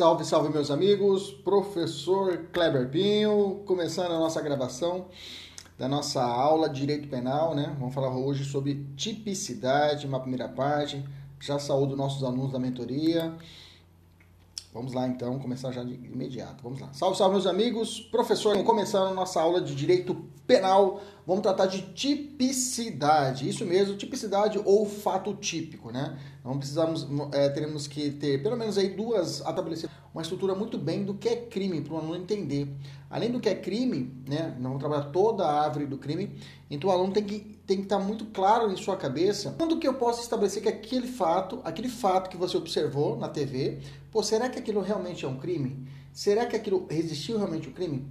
Salve, salve, meus amigos. Professor Kleber Pinho, começando a nossa gravação da nossa aula de Direito Penal, né? Vamos falar hoje sobre tipicidade, uma primeira parte. Já saúdo nossos alunos da mentoria. Vamos lá, então, começar já de imediato. Vamos lá. Salve, salve, meus amigos. Professor, vamos começar a nossa aula de Direito Penal. Vamos tratar de tipicidade. Isso mesmo, tipicidade ou fato típico, né? Não precisamos, é, teremos que ter pelo menos aí duas estabelecidas, uma estrutura muito bem do que é crime para o aluno entender. Além do que é crime, né? Vamos trabalhar toda a árvore do crime. Então o aluno tem que tem que estar muito claro em sua cabeça quando que eu posso estabelecer que aquele fato, aquele fato que você observou na TV, pô, será que aquilo realmente é um crime? Será que aquilo resistiu realmente ao crime?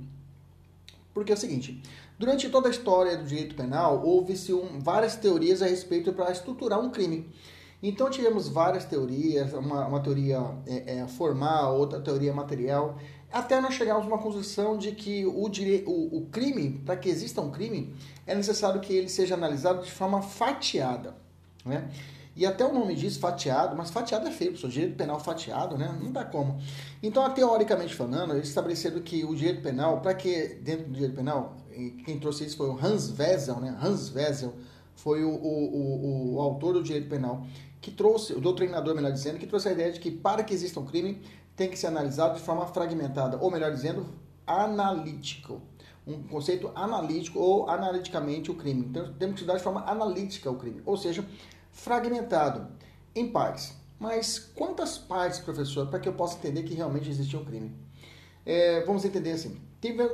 Porque é o seguinte, durante toda a história do direito penal, houve-se um, várias teorias a respeito para estruturar um crime. Então tivemos várias teorias, uma, uma teoria é, é, formal, outra teoria material, até nós chegarmos a uma conclusão de que o, dire... o, o crime, para que exista um crime, é necessário que ele seja analisado de forma fatiada. Né? E até o nome diz fatiado, mas fatiado é feio, pessoal. Direito penal fatiado, né? Não dá como. Então, teoricamente falando, eles estabeleceram que o direito penal, para que dentro do direito penal, quem trouxe isso foi o Hans Wessel, né? Hans Wessel foi o, o, o, o autor do direito penal que trouxe, o doutrinador, melhor dizendo, que trouxe a ideia de que para que exista um crime tem que ser analisado de forma fragmentada, ou melhor dizendo, analítico. Um conceito analítico ou analiticamente o crime. Então temos que estudar de forma analítica o crime, ou seja, fragmentado em partes. Mas quantas partes, professor, para que eu possa entender que realmente existia um crime? É, vamos entender assim.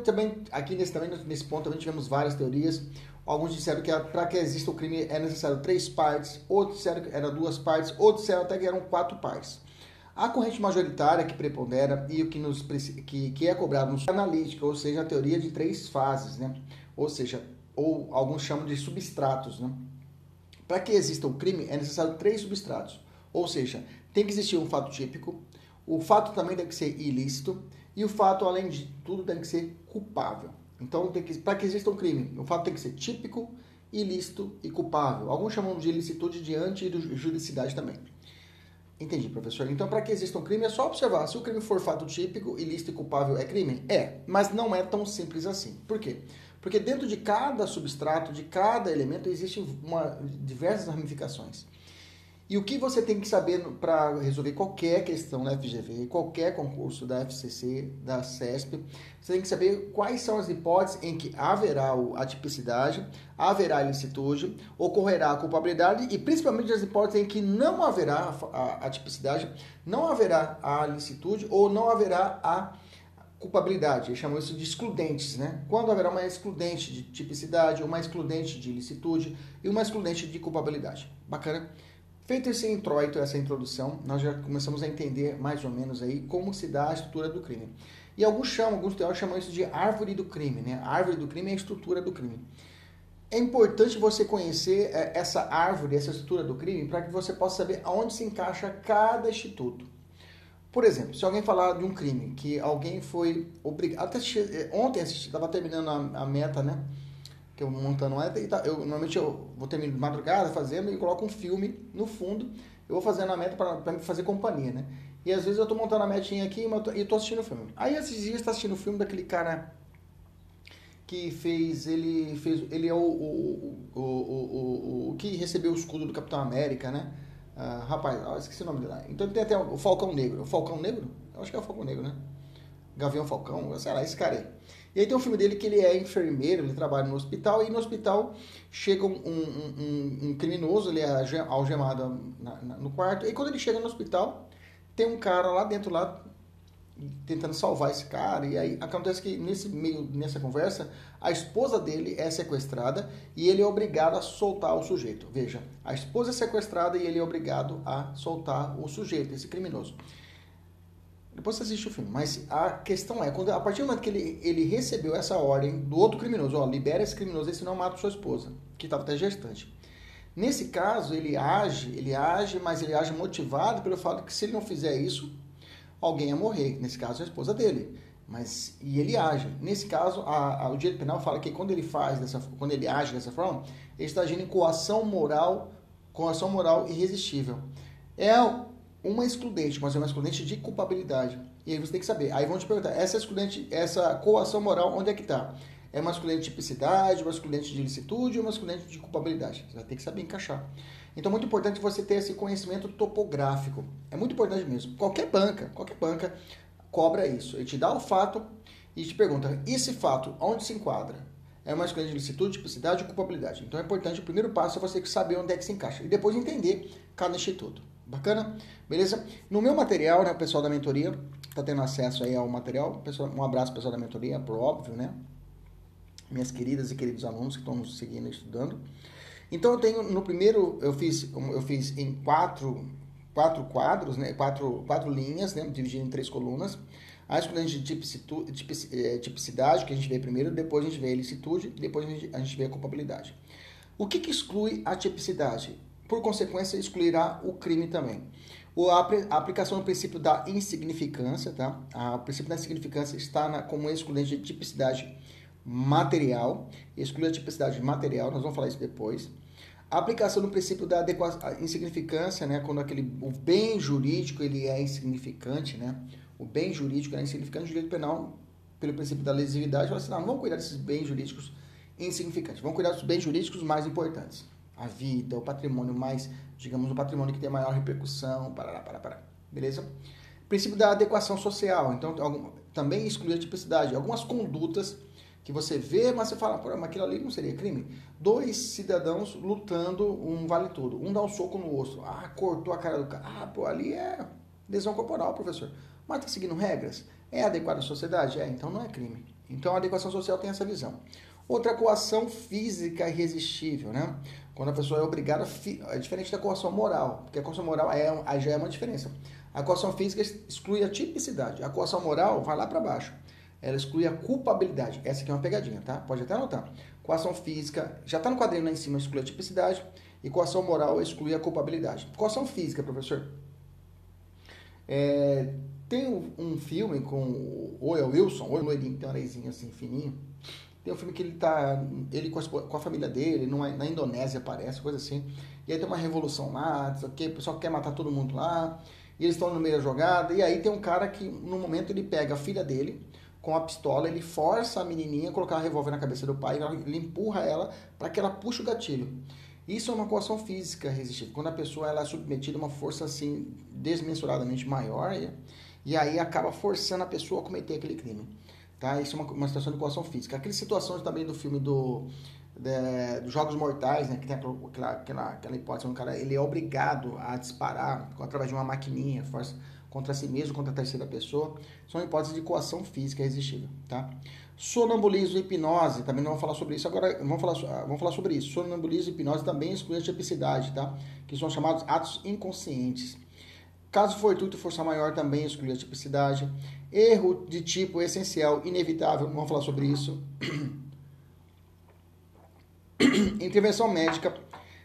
também aqui nesse, também, nesse ponto também tivemos várias teorias. Alguns disseram que para que exista o crime é necessário três partes, outros disseram que eram duas partes, outros disseram até que eram quatro partes. A corrente majoritária que prepondera e o que, nos, que, que é cobrado no analítica, ou seja, a teoria de três fases, né? ou seja, ou alguns chamam de substratos. Né? Para que exista um crime é necessário três substratos, ou seja, tem que existir um fato típico, o fato também tem que ser ilícito e o fato, além de tudo, tem que ser culpável. Então, para que exista um crime, o fato tem que ser típico, ilícito e culpável. Alguns chamam de ilicitude diante de juridicidade também. Entendi, professor. Então, para que exista um crime, é só observar. Se o crime for fato típico, ilícito e culpável, é crime? É, mas não é tão simples assim. Por quê? Porque dentro de cada substrato, de cada elemento, existem uma, diversas ramificações. E o que você tem que saber para resolver qualquer questão da FGV, qualquer concurso da FCC, da CESP, você tem que saber quais são as hipóteses em que haverá a tipicidade, haverá a ilicitude, ocorrerá a culpabilidade e principalmente as hipóteses em que não haverá a, tipicidade, não haverá a ilicitude ou não haverá a culpabilidade. Eles chamam isso de excludentes, né? Quando haverá uma excludente de tipicidade, uma excludente de ilicitude e uma excludente de culpabilidade. Bacana? Feito esse introito, essa introdução, nós já começamos a entender mais ou menos aí como se dá a estrutura do crime. E alguns chamam, alguns teóricos chamam isso de árvore do crime, né? A árvore do crime é a estrutura do crime. É importante você conhecer é, essa árvore, essa estrutura do crime, para que você possa saber aonde se encaixa cada instituto. Por exemplo, se alguém falar de um crime que alguém foi obrigado. Até é, ontem assisti, estava terminando a, a meta, né? que eu montando uma, tá, eu normalmente eu vou terminar de madrugada fazendo e coloco um filme no fundo. Eu vou fazendo a meta para me fazer companhia, né? E às vezes eu tô montando a metinha aqui e tô assistindo o filme. Aí esses dias tá assistindo o filme daquele cara que fez ele fez ele é o o, o, o, o, que recebeu o escudo do Capitão América, né? Uh, rapaz, ah, esqueci o nome dele lá. Então tem até o Falcão Negro. O Falcão Negro? Eu acho que é o Falcão Negro, né? Gavião Falcão, sei lá, esse cara aí. E aí tem um filme dele que ele é enfermeiro, ele trabalha no hospital, e no hospital chega um, um, um, um criminoso, ele é algemado na, na, no quarto, e quando ele chega no hospital, tem um cara lá dentro, lá, tentando salvar esse cara, e aí acontece que nesse meio, nessa conversa, a esposa dele é sequestrada e ele é obrigado a soltar o sujeito. Veja, a esposa é sequestrada e ele é obrigado a soltar o sujeito, esse criminoso. Depois você assiste o filme. Mas a questão é, quando, a partir do momento que ele, ele recebeu essa ordem do outro criminoso, ó, libera esse criminoso, esse não mata sua esposa, que estava até gestante. Nesse caso, ele age, ele age, mas ele age motivado pelo fato que se ele não fizer isso, alguém ia morrer. Nesse caso, a esposa dele. Mas e ele age. Nesse caso, a, a, o direito penal fala que quando ele faz dessa, quando ele age dessa forma, ele está agindo em coação moral, coação moral irresistível. É uma excludente, mas é uma excludente de culpabilidade. E aí você tem que saber. Aí vão te perguntar, essa excludente, essa coação moral, onde é que está? É excludente de tipicidade, excludente de ilicitude ou excludente de culpabilidade? Você vai ter que saber encaixar. Então, muito importante você ter esse conhecimento topográfico. É muito importante mesmo. Qualquer banca, qualquer banca cobra isso. Ele te dá o fato e te pergunta, esse fato, onde se enquadra? É excludente de ilicitude, tipicidade ou culpabilidade? Então, é importante, o primeiro passo é você saber onde é que se encaixa. E depois entender cada instituto. Bacana? Beleza? No meu material, né, o pessoal da mentoria tá tendo acesso aí ao material. Um abraço pessoal da mentoria, por óbvio, né? Minhas queridas e queridos alunos que estão nos seguindo e estudando. Então eu tenho no primeiro eu fiz eu fiz em quatro quatro quadros, né? Quatro quatro linhas, né? Dividido em três colunas. A excludente de eh, tipicidade, que a gente vê primeiro, depois a gente vê a ilicitude, depois a gente, a gente vê a culpabilidade. O que, que exclui a tipicidade? por consequência, excluirá o crime também. A aplicação do princípio da insignificância, tá? O princípio da insignificância está na, como excludente de tipicidade material, exclui a tipicidade material, nós vamos falar isso depois. A aplicação do princípio da insignificância, né, quando aquele, o bem jurídico ele é insignificante, né, o bem jurídico é insignificante, o direito penal, pelo princípio da lesividade, fala assim, não, vamos cuidar desses bens jurídicos insignificantes, vamos cuidar dos bens jurídicos mais importantes a vida, o patrimônio mais, digamos, o patrimônio que tem maior repercussão, parará, parará, parará. Beleza? Princípio da adequação social. Então, também exclui a tipicidade. Algumas condutas que você vê, mas você fala, mas aquilo ali não seria crime. Dois cidadãos lutando, um vale tudo. Um dá um soco no osso. Ah, cortou a cara do cara. Ah, pô, ali é lesão corporal, professor. Mas tá seguindo regras? É adequado à sociedade? É, então não é crime. Então a adequação social tem essa visão. Outra coação física irresistível, né? Quando a pessoa é obrigada, é diferente da coação moral, porque a coação moral é, já é uma diferença. A coação física exclui a tipicidade, a coação moral vai lá para baixo. Ela exclui a culpabilidade. Essa aqui é uma pegadinha, tá? Pode até anotar. Coação física, já está no quadrinho lá em cima, exclui a tipicidade. E coação moral exclui a culpabilidade. Coação física, professor. É, tem um, filme com o Owen Wilson, o loirinho, tem um areizinho assim, fininho tem um filme que ele tá. Ele com a, com a família dele, numa, na Indonésia parece, coisa assim. E aí tem uma revolução lá, o pessoal quer matar todo mundo lá. E eles estão no meio da jogada. E aí tem um cara que, no momento, ele pega a filha dele com a pistola, ele força a menininha a colocar a revólver na cabeça do pai, ele empurra ela para que ela puxe o gatilho. Isso é uma coação física resistível. Quando a pessoa ela é submetida a uma força assim desmensuradamente maior, e, aí acaba forçando a pessoa a cometer aquele crime. Tá? Isso é uma, uma situação de coação física. Aquelas situações também do filme do, dos Jogos Mortais, né? Que tem aquela, aquela, aquela hipótese, um cara ele é obrigado a disparar através de uma maquininha, força contra si mesmo, contra a terceira pessoa. São hipóteses de coação física resistível, tá? Sonambulismo e hipnose, também não vamos falar sobre isso agora, vamos falar, vamos falar sobre isso. Sonambulismo e hipnose também exclui a tipicidade, tá? Que são chamados atos inconscientes. Caso fortuito, força maior também exclui a tipicidade. Erro de tipo essencial, inevitável, vamos falar sobre isso. Intervenção médica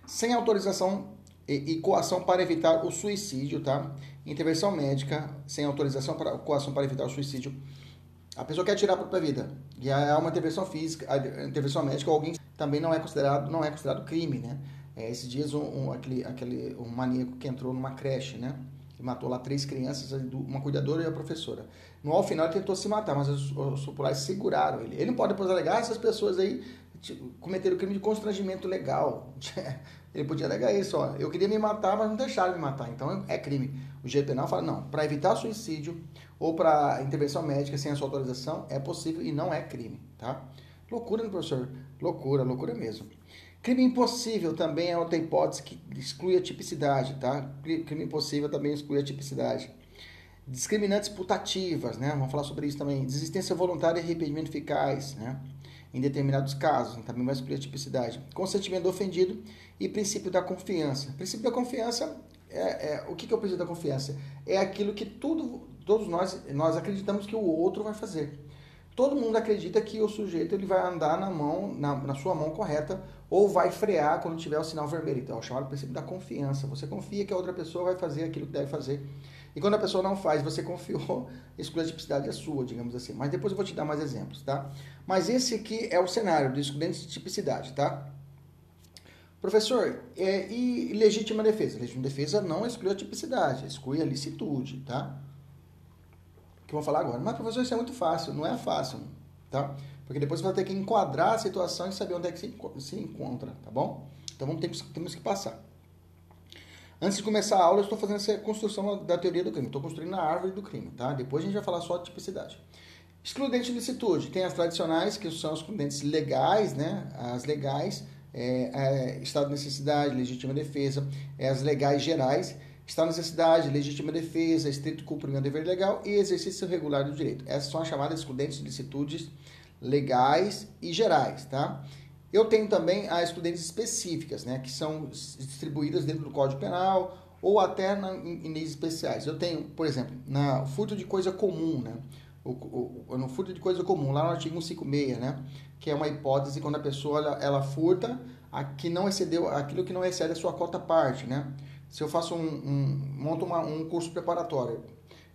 sem autorização e, e, coação para evitar o suicídio, tá? Intervenção médica sem autorização para coação para evitar o suicídio. A pessoa quer tirar a própria vida. E é uma intervenção física, intervenção médica, alguém também não é considerado, não é considerado crime, né? É, esses dias um, um, aquele, aquele um maníaco que entrou numa creche, né? que matou lá três crianças, uma cuidadora e a professora. No ao final ele tentou se matar, mas os, os populares seguraram ele. Ele não pode depois alegar, essas pessoas aí cometer o crime de constrangimento legal. Ele podia alegar isso, ó. Eu queria me matar, mas não deixaram me matar. Então é crime. O direito penal fala, não, para evitar suicídio ou para intervenção médica sem a sua autorização é possível e não é crime, tá? Loucura, né, professor? Loucura, loucura mesmo. Crime impossível também é outra hipótese que exclui a tipicidade, tá? Crime impossível também exclui a tipicidade. Discriminantes putativas, né? Vamos falar sobre isso também. Desistência voluntária e arrependimento eficaz, né? Em determinados casos, também vai excluir a tipicidade. Consentimento ofendido e princípio da confiança. O princípio da confiança é, é o que, que é o princípio da confiança? É aquilo que tudo, todos nós, nós acreditamos que o outro vai fazer. Todo mundo acredita que o sujeito ele vai andar na mão, na, na sua mão correta ou vai frear quando tiver o sinal vermelho. Então, é o chamado princípio da confiança. Você confia que a outra pessoa vai fazer aquilo que deve fazer. E quando a pessoa não faz, você confiou, a exclusão de tipicidade é sua, digamos assim. Mas depois eu vou te dar mais exemplos, tá? Mas esse aqui é o cenário do excludente de tipicidade, tá? Professor, é, e legítima defesa? Legítima defesa não exclui a tipicidade, exclui a licitude, tá? Que vou falar agora. Mas, professor, isso é muito fácil. Não é fácil, tá? Porque depois você vai ter que enquadrar a situação e saber onde é que se, se encontra, tá bom? Então, vamos ter, temos que passar. Antes de começar a aula, eu estou fazendo essa construção da teoria do crime. Estou construindo a árvore do crime, tá? Depois a gente vai falar só de tipicidade. Excludente de licitude. Tem as tradicionais, que são os excludentes legais, né? As legais, é, é, estado de necessidade, legítima defesa. É, as legais gerais, estado de necessidade, legítima defesa, estrito cumprimento do dever legal e exercício regular do direito. Essas são as chamadas excludentes de licitudes legais e gerais, tá? Eu tenho também as excludentes específicas, né, que são distribuídas dentro do Código Penal ou até na, em, em leis especiais. Eu tenho, por exemplo, na furto de coisa comum, né, o, o, no furto de coisa comum, lá no artigo 156, né, que é uma hipótese quando a pessoa ela, ela furta a que não excedeu aquilo que não excede a sua cota parte, né? Se eu faço um, um monto uma, um curso preparatório,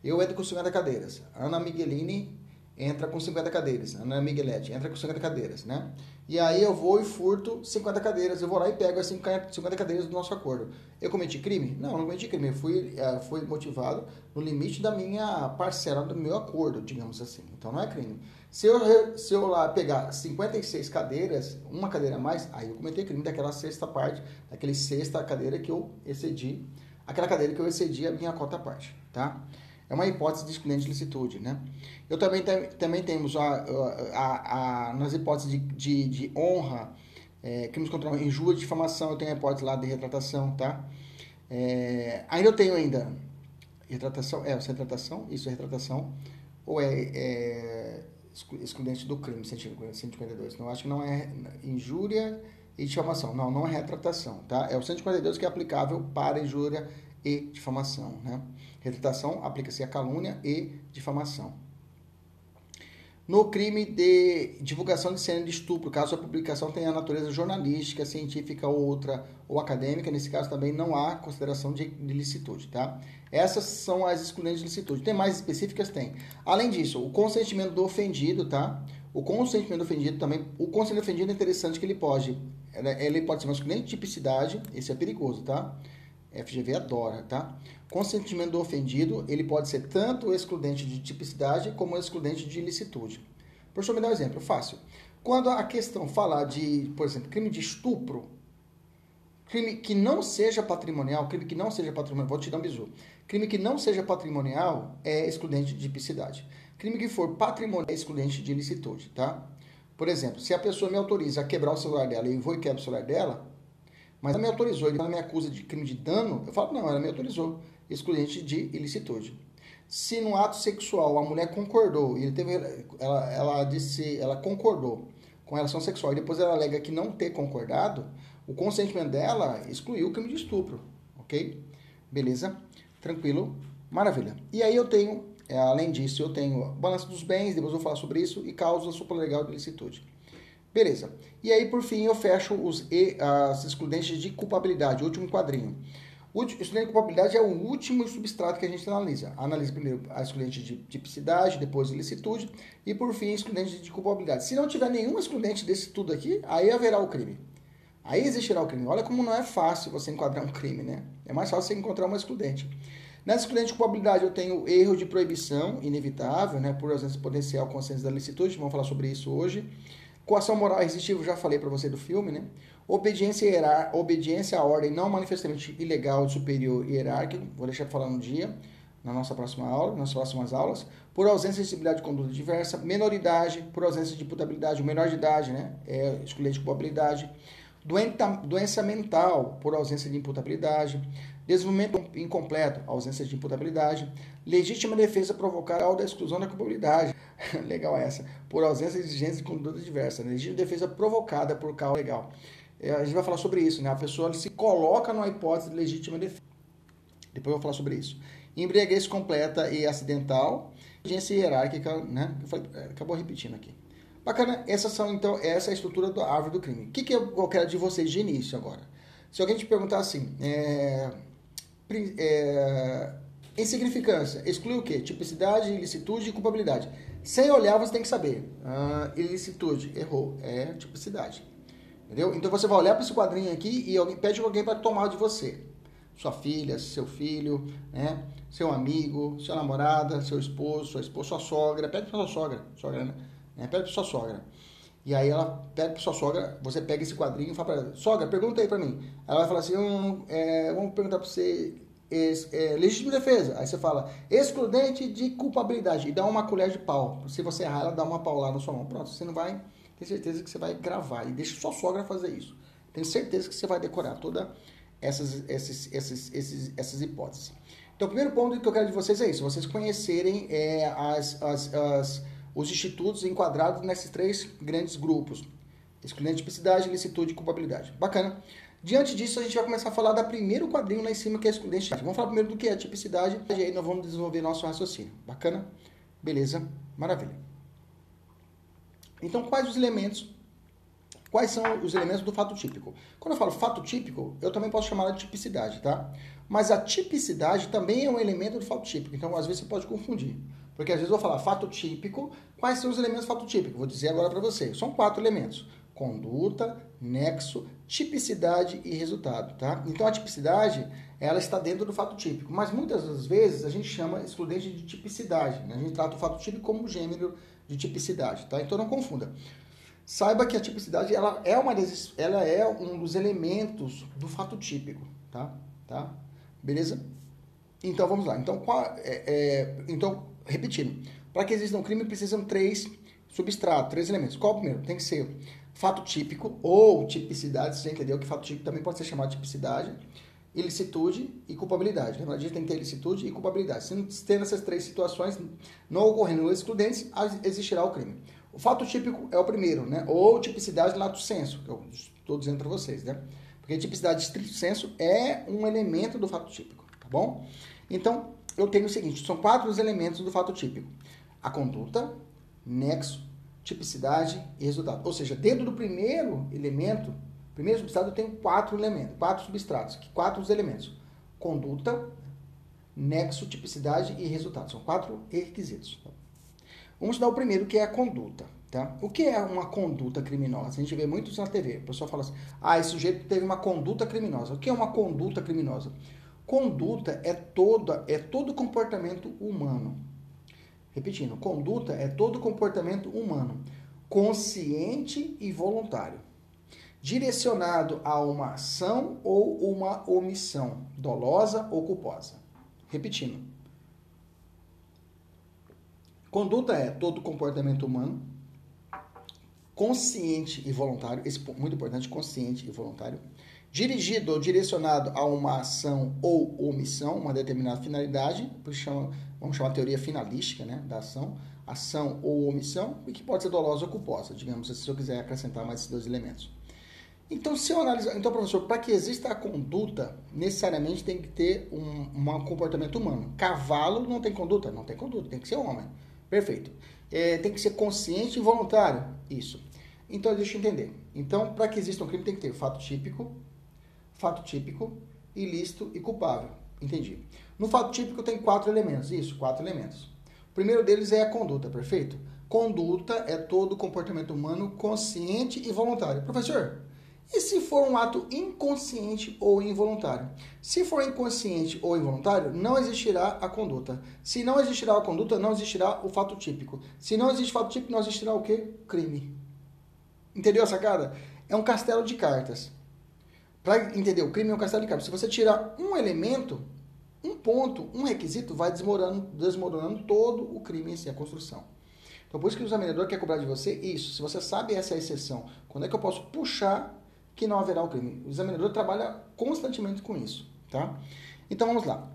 eu com 50 cadeiras, Ana Miguelini entra com 50 cadeiras, Ana Migueletti entra com 50 cadeiras, né? E aí eu vou e furto 50 cadeiras, eu vou lá e pego as 50 cadeiras do nosso acordo. Eu cometi crime? Não, não cometi crime, eu fui, uh, fui motivado no limite da minha parcela do meu acordo, digamos assim. Então não é crime. Se eu, se eu lá pegar 56 cadeiras, uma cadeira a mais, aí eu cometi crime daquela sexta parte, daquele sexta cadeira que eu excedi, aquela cadeira que eu excedi a minha cota parte, tá? É uma hipótese de excludente de licitude, né? Eu também, também temos a, a, a, nas hipóteses de, de, de honra, é, crimes contra injúria, difamação, eu tenho a hipótese lá de retratação, tá? É, ainda eu tenho ainda retratação, é, retratação, isso é retratação, ou é, é excludente do crime, 152. Não, acho que não é injúria e difamação. Não, não é retratação, tá? É o 142 que é aplicável para injúria e difamação, né? Retratação aplica-se a calúnia e difamação. No crime de divulgação de cena de estupro, caso a publicação tenha natureza jornalística, científica ou outra ou acadêmica, nesse caso também não há consideração de, de licitude, tá? Essas são as excludentes de licitude. Tem mais específicas? Tem. Além disso, o consentimento do ofendido, tá? O consentimento do ofendido também, o consentimento do ofendido é interessante que ele pode, ele pode ser excludente de tipicidade, esse é perigoso, tá? FGV adora, tá? Consentimento do ofendido, ele pode ser tanto excludente de tipicidade como excludente de ilicitude. Professor, me dá um exemplo fácil. Quando a questão falar de, por exemplo, crime de estupro, crime que não seja patrimonial, crime que não seja patrimonial, vou te dar um bisu. Crime que não seja patrimonial é excludente de tipicidade. Crime que for patrimonial é excludente de ilicitude, tá? Por exemplo, se a pessoa me autoriza a quebrar o celular dela e eu vou e quebro o celular dela, mas ela me autorizou, ele me acusa de crime de dano, eu falo, não, ela me autorizou, excludente de ilicitude. Se no ato sexual a mulher concordou, ele teve, ela, ela disse, ela concordou com relação sexual e depois ela alega que não ter concordado, o consentimento dela excluiu o crime de estupro, ok? Beleza? Tranquilo? Maravilha. E aí eu tenho, é, além disso, eu tenho balança dos bens, depois eu vou falar sobre isso, e causa supralegal de ilicitude. Beleza. E aí, por fim, eu fecho os, as excludentes de culpabilidade, último quadrinho. O excludente de culpabilidade é o último substrato que a gente analisa. Analisa primeiro a excludente de tipicidade, depois ilicitude e, por fim, excludente de culpabilidade. Se não tiver nenhum excludente desse tudo aqui, aí haverá o crime. Aí existirá o crime. Olha como não é fácil você enquadrar um crime, né? É mais fácil você encontrar uma excludente. Nessa excludente de culpabilidade, eu tenho erro de proibição inevitável, né? Por ausência potencial consciência da licitude. Vamos falar sobre isso hoje. Coação moral irresistível, já falei para você do filme, né? Obediência, hierar, obediência à ordem não manifestamente ilegal, superior e hierárquico, vou deixar falar um dia, na nossa próxima aula, nas próximas aulas. Por ausência de sensibilidade de conduta diversa, menoridade, por ausência de imputabilidade, o menor de idade, né? É excluído de culpabilidade. Doença mental, por ausência de imputabilidade. Desenvolvimento incompleto, ausência de imputabilidade. Legítima defesa provocada da exclusão da culpabilidade. legal essa. Por ausência de exigência de conduta diversa. Legítima defesa provocada por causa legal. É, a gente vai falar sobre isso, né? A pessoa se coloca numa hipótese de legítima defesa. Depois eu vou falar sobre isso. Embriaguez completa e acidental. Agência hierárquica, né? É, acabou repetindo aqui. Bacana, essas são então, essa é a estrutura da árvore do crime. O que, que eu quero de vocês de início agora? Se alguém te perguntar assim, é, é, insignificância, exclui o quê? Tipicidade, ilicitude e culpabilidade. Sem olhar, você tem que saber. Ah, ilicitude, errou, é tipicidade. Entendeu? Então você vai olhar para esse quadrinho aqui e alguém, pede alguém para tomar de você. Sua filha, seu filho, né? seu amigo, sua namorada, seu esposo, sua esposa, sua sogra. Pede para sua sogra, sogra né? Pede para sua sogra. E aí ela pede para sua sogra, você pega esse quadrinho e fala para ela, sogra, pergunta aí para mim. Ela vai falar assim, hum, é, vamos perguntar para você, é, legítima defesa. Aí você fala, excludente de culpabilidade. E dá uma colher de pau. Se você errar, ela dá uma paulada na sua mão. Pronto, você não vai ter certeza que você vai gravar. E deixa sua sogra fazer isso. Tenho certeza que você vai decorar todas essas, esses, esses, essas hipóteses. Então, o primeiro ponto que eu quero de vocês é isso. Vocês conhecerem é, as, as, as os institutos enquadrados nesses três grandes grupos: excludente, tipicidade, licitude e culpabilidade. Bacana. Diante disso, a gente vai começar a falar da primeiro quadrinho lá em cima, que é excludente. Vamos falar primeiro do que é tipicidade, e aí nós vamos desenvolver nosso raciocínio. Bacana? Beleza? Maravilha. Então, quais os elementos Quais são os elementos do fato típico? Quando eu falo fato típico, eu também posso chamar de tipicidade, tá? Mas a tipicidade também é um elemento do fato típico, então às vezes você pode confundir. Porque às vezes eu vou falar fato típico, quais são os elementos fato típico? Vou dizer agora para você. São quatro elementos: conduta, nexo, tipicidade e resultado, tá? Então a tipicidade, ela está dentro do fato típico, mas muitas das vezes a gente chama excludente de tipicidade, né? A gente trata o fato típico como gênero de tipicidade, tá? Então não confunda. Saiba que a tipicidade ela é uma das, ela é um dos elementos do fato típico, tá? Tá? Beleza? Então vamos lá. Então qual é, é então repetindo, para que exista um crime precisam três substratos, três elementos. Qual o primeiro? Tem que ser fato típico ou tipicidade, você entendeu que fato típico também pode ser chamado de tipicidade, ilicitude e culpabilidade. Na verdade, tem que ter ilicitude e culpabilidade. Se não ter essas três situações, não ocorrendo excludentes, existirá o crime. O fato típico é o primeiro, né? Ou tipicidade lato senso, que eu estou dizendo para vocês, né? Porque tipicidade estrito senso é um elemento do fato típico, tá bom? Então, eu tenho o seguinte: são quatro os elementos do fato típico: a conduta, nexo, tipicidade e resultado. Ou seja, dentro do primeiro elemento, primeiro substrato, eu tenho quatro elementos, quatro substratos, quatro os elementos: conduta, nexo, tipicidade e resultado. São quatro requisitos. Vamos dar o primeiro, que é a conduta. Tá? O que é uma conduta criminosa? A gente vê muito isso na TV. O pessoal fala assim: ah, esse sujeito teve uma conduta criminosa. O que é uma conduta criminosa? Conduta é toda é todo comportamento humano. Repetindo, conduta é todo comportamento humano, consciente e voluntário, direcionado a uma ação ou uma omissão, dolosa ou culposa. Repetindo. Conduta é todo comportamento humano, consciente e voluntário, esse muito importante, consciente e voluntário, dirigido ou direcionado a uma ação ou omissão, uma determinada finalidade, vamos chamar a teoria finalística né, da ação, ação ou omissão, e que pode ser dolosa ou culposa, digamos assim, se eu quiser acrescentar mais esses dois elementos. Então, se eu analisar, então, professor, para que exista a conduta, necessariamente tem que ter um, um comportamento humano. Cavalo não tem conduta? Não tem conduta, tem que ser homem. Perfeito. É, tem que ser consciente e voluntário? Isso. Então, deixa eu entender. Então, para que exista um crime, tem que ter fato típico, fato típico, ilícito e culpável. Entendi. No fato típico tem quatro elementos. Isso, quatro elementos. O primeiro deles é a conduta, perfeito? Conduta é todo comportamento humano consciente e voluntário. Professor, e se for um ato inconsciente ou involuntário? Se for inconsciente ou involuntário, não existirá a conduta. Se não existirá a conduta, não existirá o fato típico. Se não existe fato típico, não existirá o quê? Crime. Entendeu a sacada? É um castelo de cartas. Para entender, o crime é um castelo de cartas. Se você tirar um elemento, um ponto, um requisito, vai desmoronando, desmoronando todo o crime em si, a construção. Então, por isso que o examinador quer cobrar de você isso. Se você sabe essa é a exceção, quando é que eu posso puxar que não haverá o crime? O examinador trabalha constantemente com isso, tá? Então, vamos lá.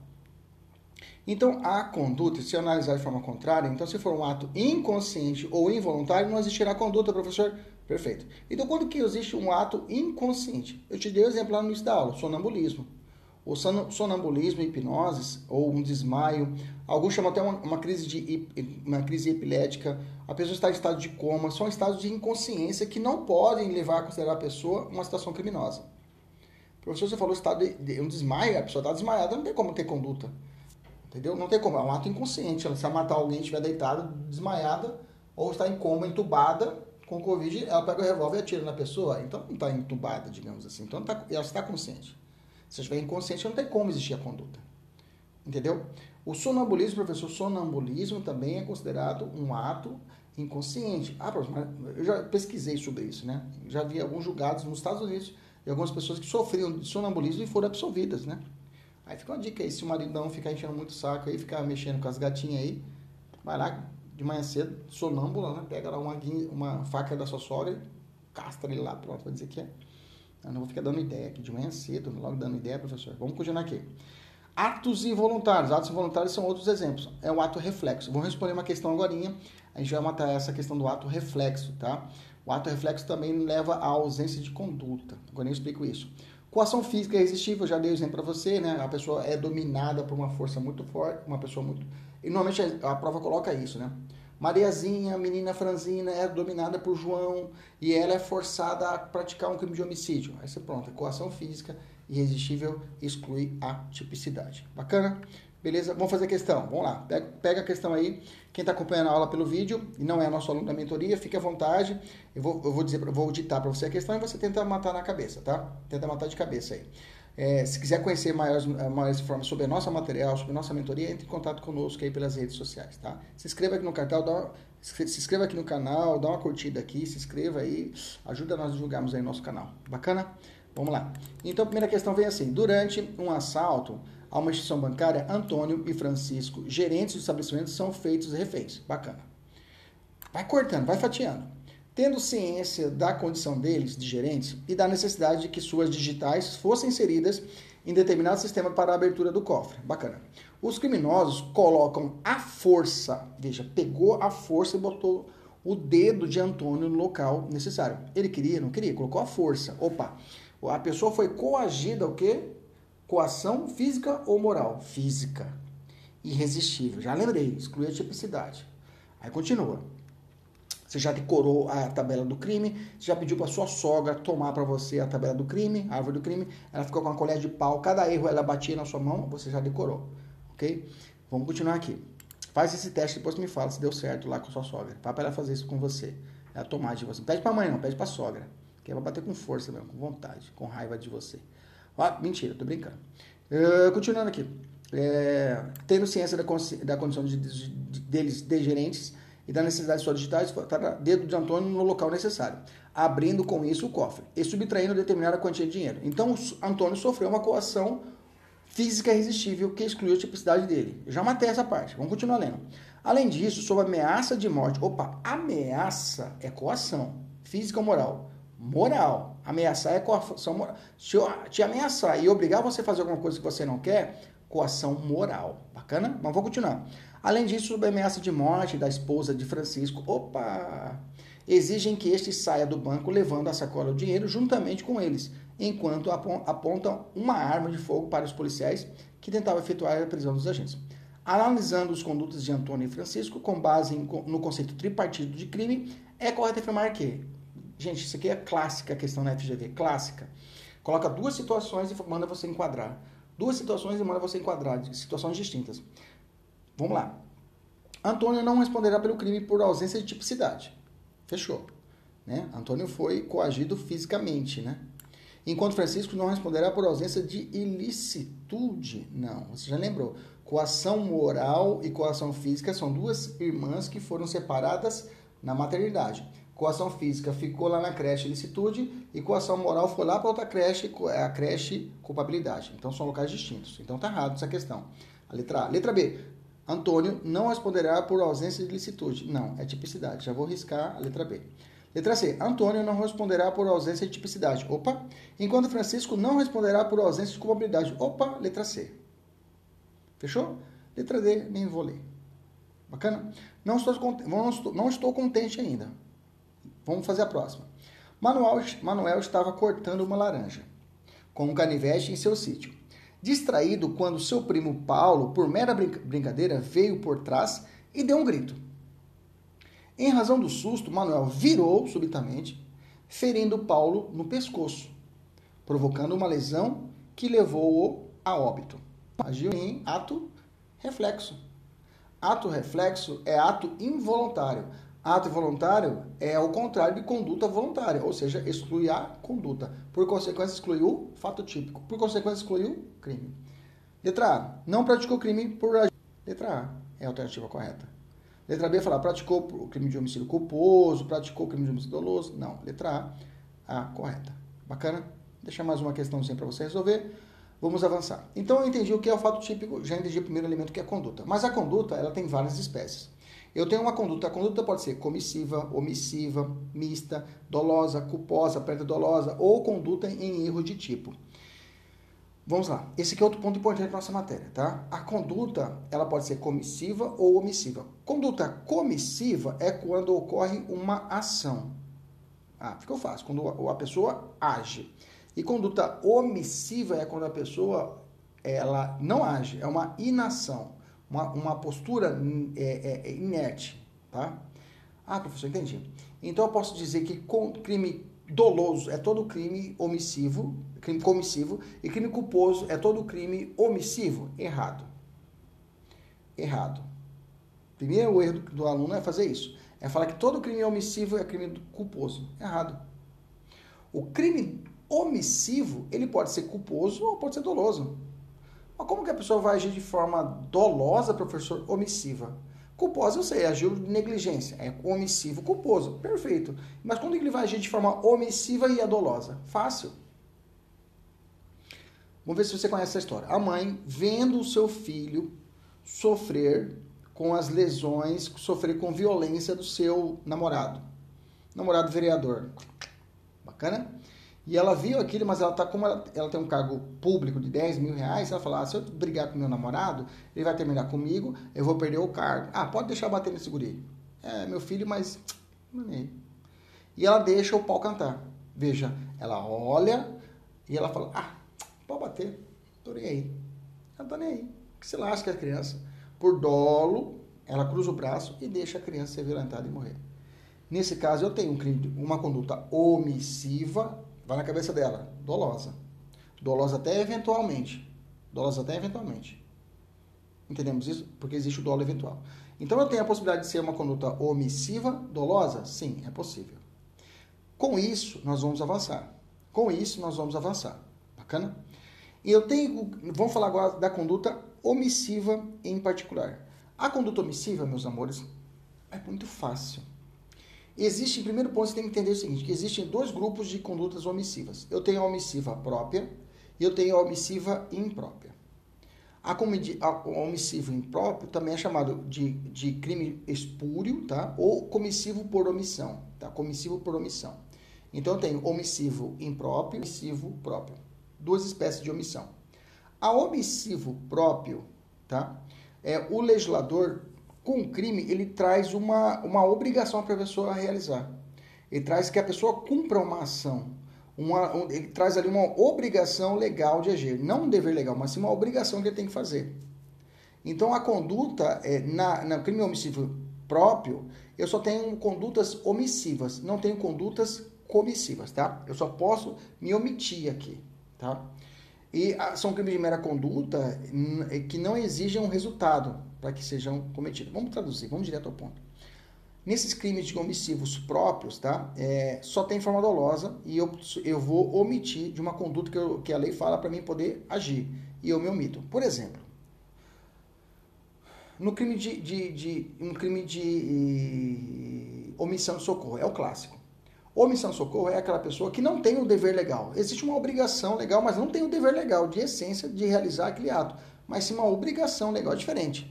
Então, a conduta, se analisar de forma contrária, então se for um ato inconsciente ou involuntário, não existirá conduta, professor. Perfeito. Então, quando que existe um ato inconsciente? Eu te dei o um exemplo lá no início da aula, sonambulismo. O sonambulismo, hipnose ou um desmaio, alguns chamam até uma, uma, crise de, uma crise epilética, a pessoa está em estado de coma, são estados de inconsciência que não podem levar a considerar a pessoa uma situação criminosa. Professor, você falou estado de, de um desmaio, a pessoa está desmaiada, não tem como ter conduta. Entendeu? Não tem como, é um ato inconsciente. Se ela matar alguém, estiver deitada, desmaiada, ou está em coma, entubada com Covid, ela pega o revólver e atira na pessoa. Então não está entubada, digamos assim. Então tá, ela está consciente. Se estiver inconsciente, não tem como existir a conduta. Entendeu? O sonambulismo, professor, sonambulismo também é considerado um ato inconsciente. Ah, professor, eu já pesquisei sobre isso, né? Já vi alguns julgados nos Estados Unidos e algumas pessoas que sofriam de sonambulismo e foram absolvidas, né? Aí fica uma dica aí, se o maridão ficar enchendo muito saco aí, ficar mexendo com as gatinhas aí, vai lá de manhã cedo, sonâmbula, né? Pega lá uma, uma faca da sua sogra, castra ele lá, pronto, vai dizer que é. Eu não vou ficar dando ideia aqui de manhã cedo, logo dando ideia, professor. Vamos continuar aqui. Atos involuntários. Atos involuntários são outros exemplos. É um ato reflexo. Vamos responder uma questão agora. A gente vai matar essa questão do ato reflexo, tá? O ato reflexo também leva à ausência de conduta. Agora eu explico isso. Coação física irresistível, já dei o exemplo para você, né? A pessoa é dominada por uma força muito forte, uma pessoa muito. E normalmente a prova coloca isso, né? Mariazinha, menina franzina, é dominada por João e ela é forçada a praticar um crime de homicídio. Aí você pronto, coação física irresistível exclui a tipicidade. Bacana? Beleza? Vamos fazer a questão. Vamos lá. Pega, a questão aí. Quem está acompanhando a aula pelo vídeo e não é nosso aluno da mentoria, fique à vontade. Eu vou, eu vou dizer, vou ditar para você a questão e você tenta matar na cabeça, tá? Tenta matar de cabeça aí. É, se quiser conhecer maiores, maiores informações sobre nosso material, sobre nossa mentoria, entre em contato conosco aí pelas redes sociais, tá? Se inscreva aqui no canal, dá uma, se inscreva aqui no canal, dá uma curtida aqui, se inscreva aí, ajuda nós a divulgarmos aí nosso canal. Bacana? Vamos lá. Então a primeira questão vem assim: durante um assalto, a uma instituição bancária, Antônio e Francisco, gerentes do estabelecimento, são feitos reféns. Bacana. Vai cortando, vai fatiando. Tendo ciência da condição deles, de gerentes, e da necessidade de que suas digitais fossem inseridas em determinado sistema para a abertura do cofre. Bacana. Os criminosos colocam a força, veja, pegou a força e botou o dedo de Antônio no local necessário. Ele queria, não queria, colocou a força. Opa, a pessoa foi coagida o quê? Coação física ou moral? Física. Irresistível. Já lembrei, exclui a tipicidade. Aí continua. Você já decorou a tabela do crime, você já pediu para sua sogra tomar para você a tabela do crime, a árvore do crime, ela ficou com uma colher de pau, cada erro ela batia na sua mão, você já decorou, ok? Vamos continuar aqui. Faz esse teste depois me fala se deu certo lá com sua sogra. Para ela fazer isso com você. Ela tomar de você. pede para mãe não, pede para sogra. Que ela vai bater com força mesmo, com vontade, com raiva de você. Ah, mentira, tô brincando. Uh, continuando aqui. É, tendo ciência da, da condição de, de, deles de gerentes e da necessidade de suas digitais, para dedo de Antônio no local necessário, abrindo com isso o cofre e subtraindo determinada quantia de dinheiro. Então, Antônio sofreu uma coação física irresistível que excluiu a tipicidade dele. Eu já matei essa parte. Vamos continuar lendo. Além disso, sob ameaça de morte. Opa, ameaça é coação, física ou moral moral. Ameaçar é coação moral. Se eu te ameaçar e obrigar você a fazer alguma coisa que você não quer, coação moral. Bacana? Mas vou continuar. Além disso, sob ameaça de morte da esposa de Francisco, opa! Exigem que este saia do banco levando a sacola do dinheiro juntamente com eles, enquanto apontam uma arma de fogo para os policiais que tentavam efetuar a prisão dos agentes. Analisando os condutos de Antônio e Francisco, com base no conceito tripartido de crime, é correto afirmar que Gente, isso aqui é clássica a questão na FGV, clássica. Coloca duas situações e manda você enquadrar. Duas situações e manda você enquadrar, situações distintas. Vamos lá. Antônio não responderá pelo crime por ausência de tipicidade. Fechou. Né? Antônio foi coagido fisicamente, né? Enquanto Francisco não responderá por ausência de ilicitude. Não, você já lembrou. Coação moral e coação física são duas irmãs que foram separadas na maternidade. Coação física ficou lá na creche licitude e coação moral foi lá para outra creche, a creche culpabilidade. Então são locais distintos. Então tá errado essa questão. A letra A. Letra B. Antônio não responderá por ausência de licitude. Não, é tipicidade. Já vou riscar a letra B. Letra C. Antônio não responderá por ausência de tipicidade. Opa. Enquanto Francisco não responderá por ausência de culpabilidade. Opa, letra C. Fechou? Letra D, nem vou ler. Bacana? Não estou, não estou, não estou contente ainda. Vamos fazer a próxima. Manuel, Manuel estava cortando uma laranja com um canivete em seu sítio. Distraído quando seu primo Paulo, por mera brincadeira, veio por trás e deu um grito. Em razão do susto, Manuel virou subitamente, ferindo Paulo no pescoço, provocando uma lesão que levou-o a óbito. Agiu em ato reflexo. Ato reflexo é ato involuntário. Ato involuntário é o contrário de conduta voluntária, ou seja, exclui a conduta. Por consequência, exclui o fato típico. Por consequência, exclui o crime. Letra A. Não praticou crime por agir. Letra A é a alternativa correta. Letra B falar praticou o crime de homicídio culposo, praticou o crime de homicídio doloso. Não. Letra A, a correta. Bacana? Deixa mais uma questãozinha para você resolver. Vamos avançar. Então eu entendi o que é o fato típico, já entendi o primeiro elemento que é a conduta. Mas a conduta, ela tem várias espécies. Eu tenho uma conduta, a conduta pode ser comissiva, omissiva, mista, dolosa, culposa, pré-dolosa ou conduta em erro de tipo. Vamos lá. Esse aqui é outro ponto importante da nossa matéria, tá? A conduta, ela pode ser comissiva ou omissiva. Conduta comissiva é quando ocorre uma ação. Ah, ficou fácil. Quando a pessoa age. E conduta omissiva é quando a pessoa ela não age, é uma inação, uma, uma postura é, é, é inerte, tá? Ah, professor, entendi. Então eu posso dizer que crime doloso é todo crime omissivo, crime comissivo, e crime culposo é todo crime omissivo. Errado. Errado. Primeiro erro do, do aluno é fazer isso. É falar que todo crime omissivo é crime culposo. Errado. O crime omissivo, ele pode ser culposo ou pode ser doloso. Mas como que a pessoa vai agir de forma dolosa, professor, omissiva? Culposa, eu sei, agiu de negligência. É omissivo, culposo. Perfeito. Mas quando ele vai agir de forma omissiva e dolosa? Fácil. Vamos ver se você conhece essa história. A mãe, vendo o seu filho sofrer com as lesões, sofrer com violência do seu namorado. Namorado vereador. Bacana? E ela viu aquilo, mas ela tá como ela, ela, tem um cargo público de 10 mil reais, ela fala, ah, se eu brigar com meu namorado, ele vai terminar comigo, eu vou perder o cargo. Ah, pode deixar bater nesse guri. É meu filho, mas é. E ela deixa o pau cantar. Veja, ela olha e ela fala, ah, pode bater, tô nem aí. Ela tá nem aí. Que se lasca a criança. Por dolo, ela cruza o braço e deixa a criança ser violentada e morrer. Nesse caso, eu tenho um crime, uma conduta omissiva Vai na cabeça dela. Dolosa. Dolosa até eventualmente. Dolosa até eventualmente. Entendemos isso? Porque existe o dolo eventual. Então eu tenho a possibilidade de ser uma conduta omissiva, dolosa? Sim, é possível. Com isso, nós vamos avançar. Com isso, nós vamos avançar. Bacana? E eu tenho. Vamos falar agora da conduta omissiva em particular. A conduta omissiva, meus amores, é muito fácil. Existe, em primeiro ponto, você tem que entender o seguinte, que existem dois grupos de condutas omissivas. Eu tenho a omissiva própria e eu tenho a omissiva imprópria. A, a omissivo impróprio também é chamado de, de crime espúrio, tá? Ou comissivo por omissão, tá? Comissivo por omissão. Então eu tenho omissivo impróprio omissivo próprio. Duas espécies de omissão. A omissivo próprio, tá? É o legislador com o crime, ele traz uma, uma obrigação para a pessoa realizar. Ele traz que a pessoa cumpra uma ação. Uma, um, ele traz ali uma obrigação legal de agir. Não um dever legal, mas sim uma obrigação que ele tem que fazer. Então, a conduta, é, na, no crime omissivo próprio, eu só tenho condutas omissivas, não tenho condutas comissivas, tá? Eu só posso me omitir aqui, tá? E ah, são crimes de mera conduta que não exigem um resultado para que sejam cometidos. Vamos traduzir, vamos direto ao ponto. Nesses crimes de omissivos próprios, tá? É, só tem forma dolosa e eu, eu vou omitir de uma conduta que, eu, que a lei fala para mim poder agir. E eu me omito. Por exemplo, no crime de, de, de um crime de omissão de socorro, é o clássico. Omissão de socorro é aquela pessoa que não tem o dever legal. Existe uma obrigação legal, mas não tem o dever legal de essência de realizar aquele ato, mas sim uma obrigação legal diferente.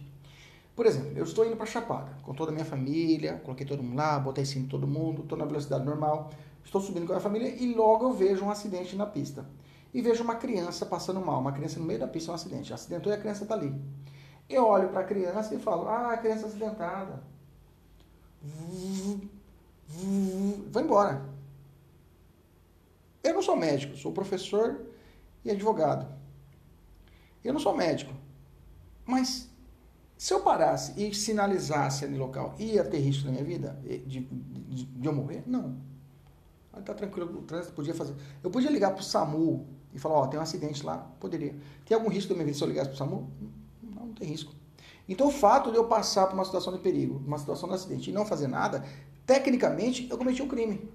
Por exemplo, eu estou indo para Chapada com toda a minha família, coloquei todo mundo lá, botei cinto todo mundo, estou na velocidade normal, estou subindo com a família e logo eu vejo um acidente na pista. E vejo uma criança passando mal, uma criança no meio da pista, um acidente. Acidentou e a criança está ali. Eu olho para a criança e falo, ah, a criança acidentada. Vou embora. Eu não sou médico, sou professor e advogado. Eu não sou médico. Mas se eu parasse e sinalizasse ali no local, ia ter risco na minha vida de, de, de eu morrer? Não. Tá tranquilo, o trânsito podia fazer. Eu podia ligar para o SAMU e falar, ó, oh, tem um acidente lá. Poderia. Tem algum risco da minha vida se eu ligasse para o SAMU? Não, não tem risco. Então o fato de eu passar por uma situação de perigo, uma situação de acidente e não fazer nada, tecnicamente eu cometi um crime.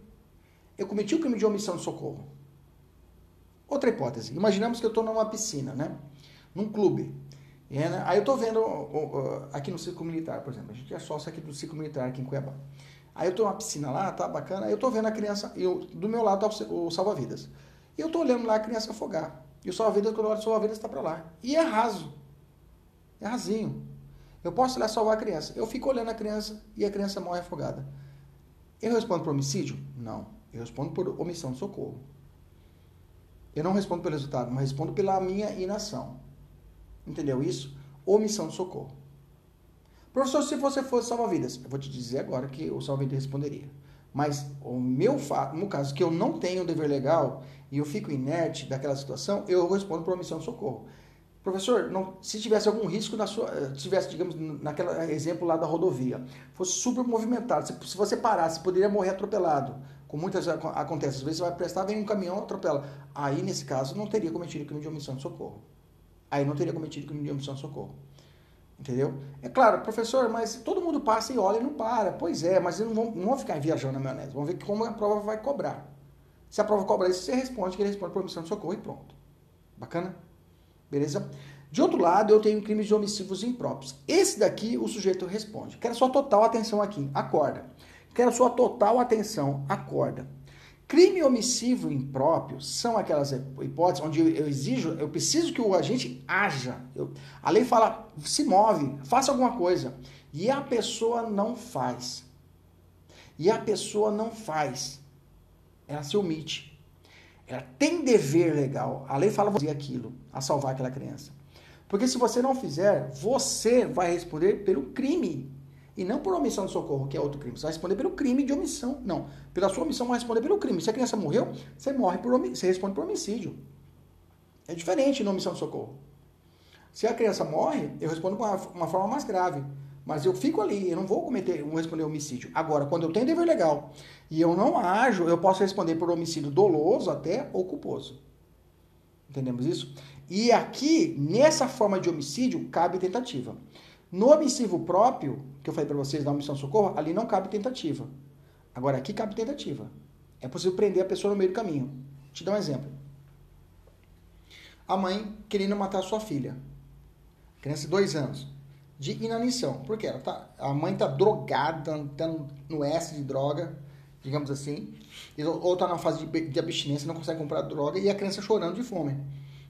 Eu cometi o um crime de omissão de socorro. Outra hipótese. Imaginamos que eu estou numa piscina, né? Num clube. É, né? Aí eu tô vendo aqui no ciclo militar, por exemplo. A gente é sócio aqui do ciclo militar aqui em Cuiabá. Aí eu tô numa piscina lá, tá bacana. Aí eu tô vendo a criança, eu, do meu lado tá o salva-vidas. E eu tô olhando lá a criança afogar. E o salva-vidas, quando olho o salva-vidas, tá para lá. E é raso. É rasinho. Eu posso ir lá salvar a criança. Eu fico olhando a criança e a criança morre afogada. Eu respondo por homicídio? Não. Eu respondo por omissão de socorro. Eu não respondo pelo resultado, mas respondo pela minha inação. Entendeu isso? Omissão de socorro. Professor, se você fosse salva-vidas, eu vou te dizer agora que o salva-vidas responderia. Mas o meu fato, no caso que eu não tenho o dever legal e eu fico inerte daquela situação, eu respondo por omissão de socorro. Professor, não, se tivesse algum risco na sua, eh, tivesse, digamos, naquele exemplo lá da rodovia, fosse super movimentado, se, se você parasse, poderia morrer atropelado. Com muitas acontece, às vezes você vai prestar, vem um caminhão atropela. Aí, nesse caso, não teria cometido crime de omissão de socorro aí não teria cometido crime de omissão de socorro. Entendeu? É claro, professor, mas todo mundo passa e olha e não para. Pois é, mas eles não vão, não vão ficar viajando na maionese. Vão ver como a prova vai cobrar. Se a prova cobrar isso, você responde que ele responde por omissão de socorro e pronto. Bacana? Beleza? De outro lado, eu tenho crimes de homicídios impróprios. Esse daqui, o sujeito responde. Quero sua total atenção aqui. Acorda. Quero sua total atenção. Acorda. Crime omissivo impróprio são aquelas hipóteses onde eu exijo, eu preciso que o agente haja. Eu, a lei fala, se move, faça alguma coisa. E a pessoa não faz. E a pessoa não faz. Ela se omite. Ela tem dever legal. A lei fala fazer aquilo, a salvar aquela criança. Porque se você não fizer, você vai responder pelo crime e não por omissão de socorro, que é outro crime. Você vai responder pelo crime de omissão. Não. Pela sua omissão, vai responder pelo crime. Se a criança morreu, você morre por você responde por homicídio. É diferente na omissão de socorro. Se a criança morre, eu respondo com uma, uma forma mais grave. Mas eu fico ali, eu não vou cometer, vou responder homicídio. Agora, quando eu tenho dever legal e eu não ajo, eu posso responder por homicídio doloso até ou culposo. Entendemos isso? E aqui, nessa forma de homicídio, cabe tentativa. No omissivo próprio, que eu falei para vocês da omissão socorro, ali não cabe tentativa. Agora, aqui cabe tentativa. É possível prender a pessoa no meio do caminho. Te dar um exemplo. A mãe querendo matar sua filha. Criança de dois anos. De inanição. Por quê? Tá, a mãe está drogada, está no S de droga, digamos assim. Ou está na fase de, de abstinência, não consegue comprar droga, e a criança chorando de fome.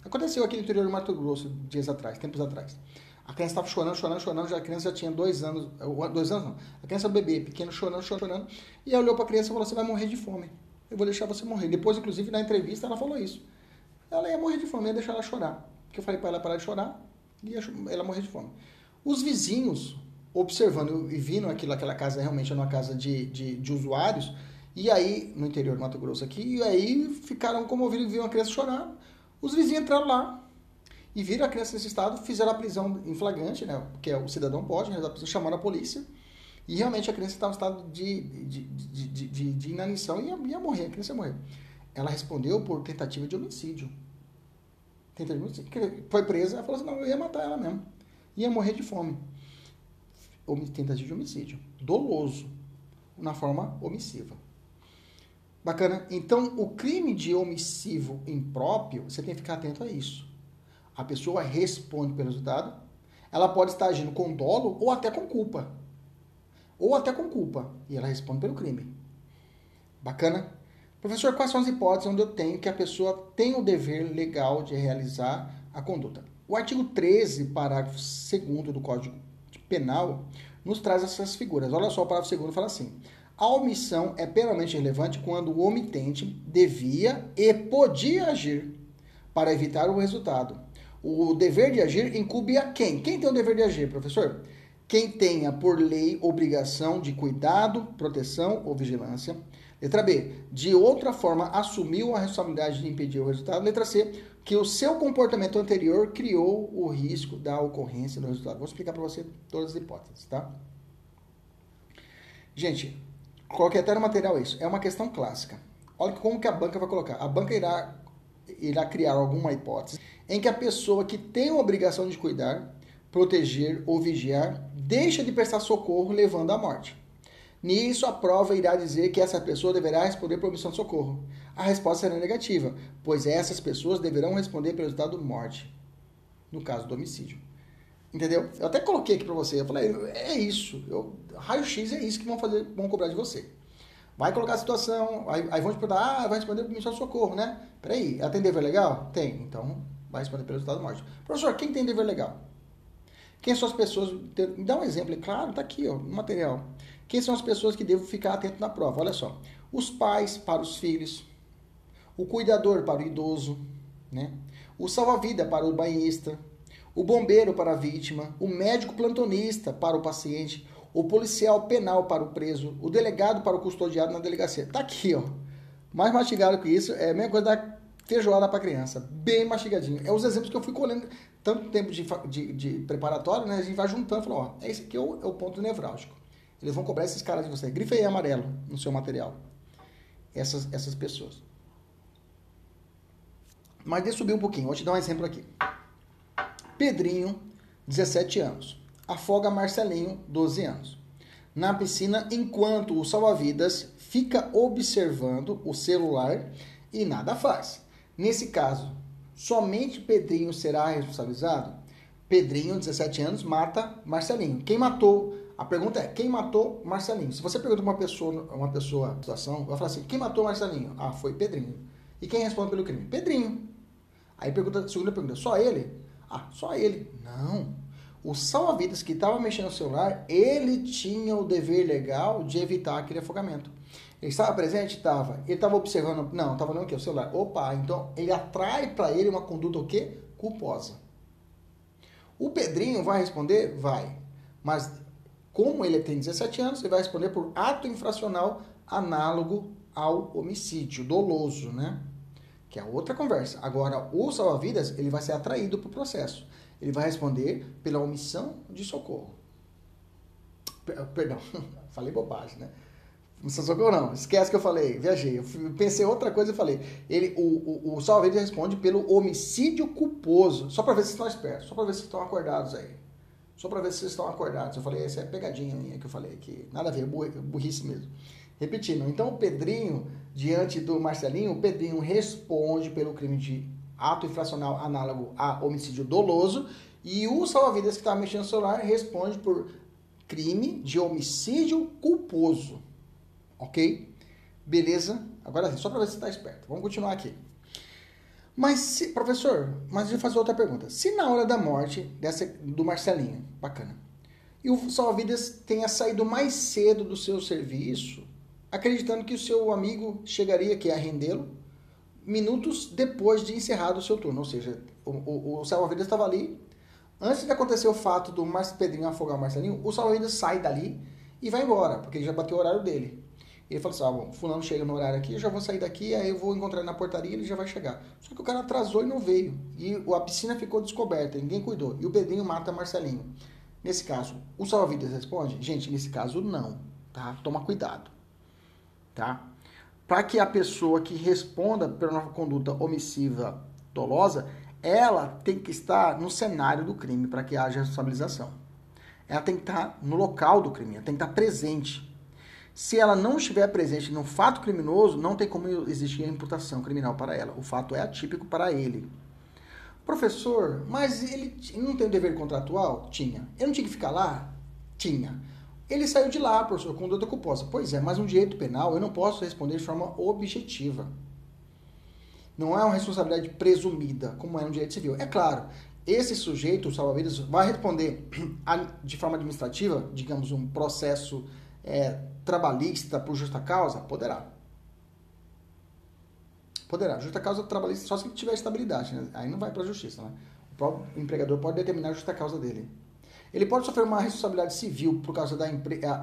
Aconteceu aqui no interior do Mato Grosso, dias atrás, tempos atrás. A criança estava chorando, chorando, chorando. Já, a criança já tinha dois anos. Dois anos não. A criança era bebê, pequeno, chorando, chorando. E ela olhou para a criança e falou: Você vai morrer de fome. Eu vou deixar você morrer. Depois, inclusive, na entrevista, ela falou isso. Ela ia morrer de fome, ia deixar ela chorar. Porque eu falei para ela parar de chorar e ela morrer de fome. Os vizinhos, observando e vindo aquilo, aquela casa realmente era uma casa de, de, de usuários, e aí, no interior do Mato Grosso aqui, e aí ficaram comovidos, viram a criança chorar. Os vizinhos entraram lá, e viram a criança nesse estado, fizeram a prisão em flagrante, né? Porque o cidadão pode prisão, chamaram a polícia. E realmente a criança estava em estado de, de, de, de, de inanição e ia, ia, morrer, a criança ia morrer. Ela respondeu por tentativa de homicídio. Tentativa de homicídio. Foi presa, ela falou assim, não, eu ia matar ela mesmo. Ia morrer de fome. Tentativa de homicídio. Doloso. Na forma omissiva. Bacana? Então, o crime de omissivo impróprio, você tem que ficar atento a isso a pessoa responde pelo resultado, ela pode estar agindo com dolo ou até com culpa. ou até com culpa, e ela responde pelo crime. Bacana? Professor, quais são as hipóteses onde eu tenho que a pessoa tem o dever legal de realizar a conduta? O artigo 13, parágrafo 2 do Código Penal, nos traz essas figuras. Olha só, o parágrafo 2 fala assim: a omissão é penalmente relevante quando o omitente devia e podia agir para evitar o resultado. O dever de agir incube a quem? Quem tem o dever de agir, professor? Quem tenha por lei obrigação de cuidado, proteção ou vigilância. Letra B, de outra forma assumiu a responsabilidade de impedir o resultado. Letra C, que o seu comportamento anterior criou o risco da ocorrência do resultado. Vou explicar para você todas as hipóteses, tá? Gente, coloquei até material isso. É uma questão clássica. Olha como que a banca vai colocar. A banca irá, irá criar alguma hipótese em que a pessoa que tem a obrigação de cuidar, proteger ou vigiar deixa de prestar socorro levando à morte. Nisso, a prova irá dizer que essa pessoa deverá responder por omissão de socorro. A resposta será negativa, pois essas pessoas deverão responder pelo resultado morte, no caso do homicídio. Entendeu? Eu até coloquei aqui para você. Eu falei, é isso. Raio-X é isso que vão fazer, vão cobrar de você. Vai colocar a situação, aí, aí vão te perguntar, ah, vai responder por omissão de socorro, né? Peraí, tem dever legal? Tem. Então, vai responder pelo resultado morte. Professor, quem tem dever legal? Quem são as pessoas? Me dá um exemplo, claro, tá aqui, ó, no material. Quem são as pessoas que devem ficar atento na prova? Olha só. Os pais para os filhos, o cuidador para o idoso, né? O salva-vida para o banhista, o bombeiro para a vítima, o médico plantonista para o paciente, o policial penal para o preso, o delegado para o custodiado na delegacia. Tá aqui, ó. Mais mastigado que isso é a mesma coisa da feijoada para criança, bem mastigadinho. É os exemplos que eu fui colhendo tanto tempo de, de, de preparatório, né? A gente vai juntando e falou, ó, esse aqui é o, é o ponto nevrálgico. Eles vão cobrar esses caras de você. Grifei amarelo no seu material. Essas, essas pessoas. Mas deixa eu subir um pouquinho. Vou te dar um exemplo aqui. Pedrinho, 17 anos. Afoga Marcelinho, 12 anos. Na piscina, enquanto o salva-vidas fica observando o celular e nada faz. Nesse caso, somente Pedrinho será responsabilizado? Pedrinho, 17 anos, mata Marcelinho. Quem matou? A pergunta é: quem matou Marcelinho? Se você pergunta uma pessoa, uma pessoa, situação, vai falar assim: quem matou Marcelinho? Ah, foi Pedrinho. E quem responde pelo crime? Pedrinho. Aí pergunta, segunda pergunta: só ele? Ah, só ele. Não. O salva-vidas que estava mexendo no celular, ele tinha o dever legal de evitar aquele afogamento. Ele estava presente? Estava. Ele estava observando? Não, estava olhando o quê? O celular. Opa, então ele atrai para ele uma conduta o quê? Culposa. O Pedrinho vai responder? Vai. Mas como ele tem 17 anos, ele vai responder por ato infracional análogo ao homicídio doloso, né? Que é outra conversa. Agora, o salva-vidas, ele vai ser atraído para o processo. Ele vai responder pela omissão de socorro. Perdão, falei bobagem, né? Não socorro não, esquece que eu falei, viajei. Eu pensei outra coisa e falei. Ele, o, o, o salve responde pelo homicídio culposo. Só para ver se estão espertos, só para ver se estão acordados aí. Só para ver se vocês estão acordados. Eu falei, essa é pegadinha minha que eu falei aqui. Nada a ver, burrice mesmo. Repetindo, então o Pedrinho, diante do Marcelinho, o Pedrinho responde pelo crime de ato infracional análogo a homicídio doloso e o salva-vidas que estava mexendo no celular responde por crime de homicídio culposo. Ok? Beleza? Agora sim, só para ver se está esperto. Vamos continuar aqui. Mas, se, professor, mas deixa eu fazer outra pergunta. Se na hora da morte dessa, do Marcelinho, bacana, e o salva-vidas tenha saído mais cedo do seu serviço, acreditando que o seu amigo chegaria aqui a rendê-lo minutos depois de encerrado o seu turno, ou seja, o, o, o salva-vidas estava ali, antes de acontecer o fato do Mar Pedrinho afogar o Marcelinho, o salva-vidas sai dali e vai embora, porque ele já bateu o horário dele. Ele falou assim: ah, bom, fulano chega no horário aqui, eu já vou sair daqui, aí eu vou encontrar ele na portaria e ele já vai chegar. Só que o cara atrasou e não veio. E a piscina ficou descoberta, ninguém cuidou. E o Pedrinho mata Marcelinho. Nesse caso, o salva-vidas responde? Gente, nesse caso, não. Tá? Toma cuidado. Tá? Para que a pessoa que responda pela conduta omissiva dolosa, ela tem que estar no cenário do crime para que haja responsabilização. Ela tem que estar no local do crime, ela tem que estar presente. Se ela não estiver presente no fato criminoso, não tem como existir a imputação criminal para ela. O fato é atípico para ele. Professor, mas ele não tem o dever contratual? Tinha. Ele não tinha que ficar lá? Tinha. Ele saiu de lá, professor, conduta culposa. Pois é, mas no direito penal eu não posso responder de forma objetiva. Não é uma responsabilidade presumida, como é no direito civil. É claro, esse sujeito, o salva-vidas, vai responder de forma administrativa, digamos, um processo é, trabalhista por justa causa? Poderá. Poderá. Justa causa trabalhista só se tiver estabilidade, né? Aí não vai para a justiça, né? O próprio empregador pode determinar a justa causa dele. Ele pode sofrer uma responsabilidade civil por causa da empresa.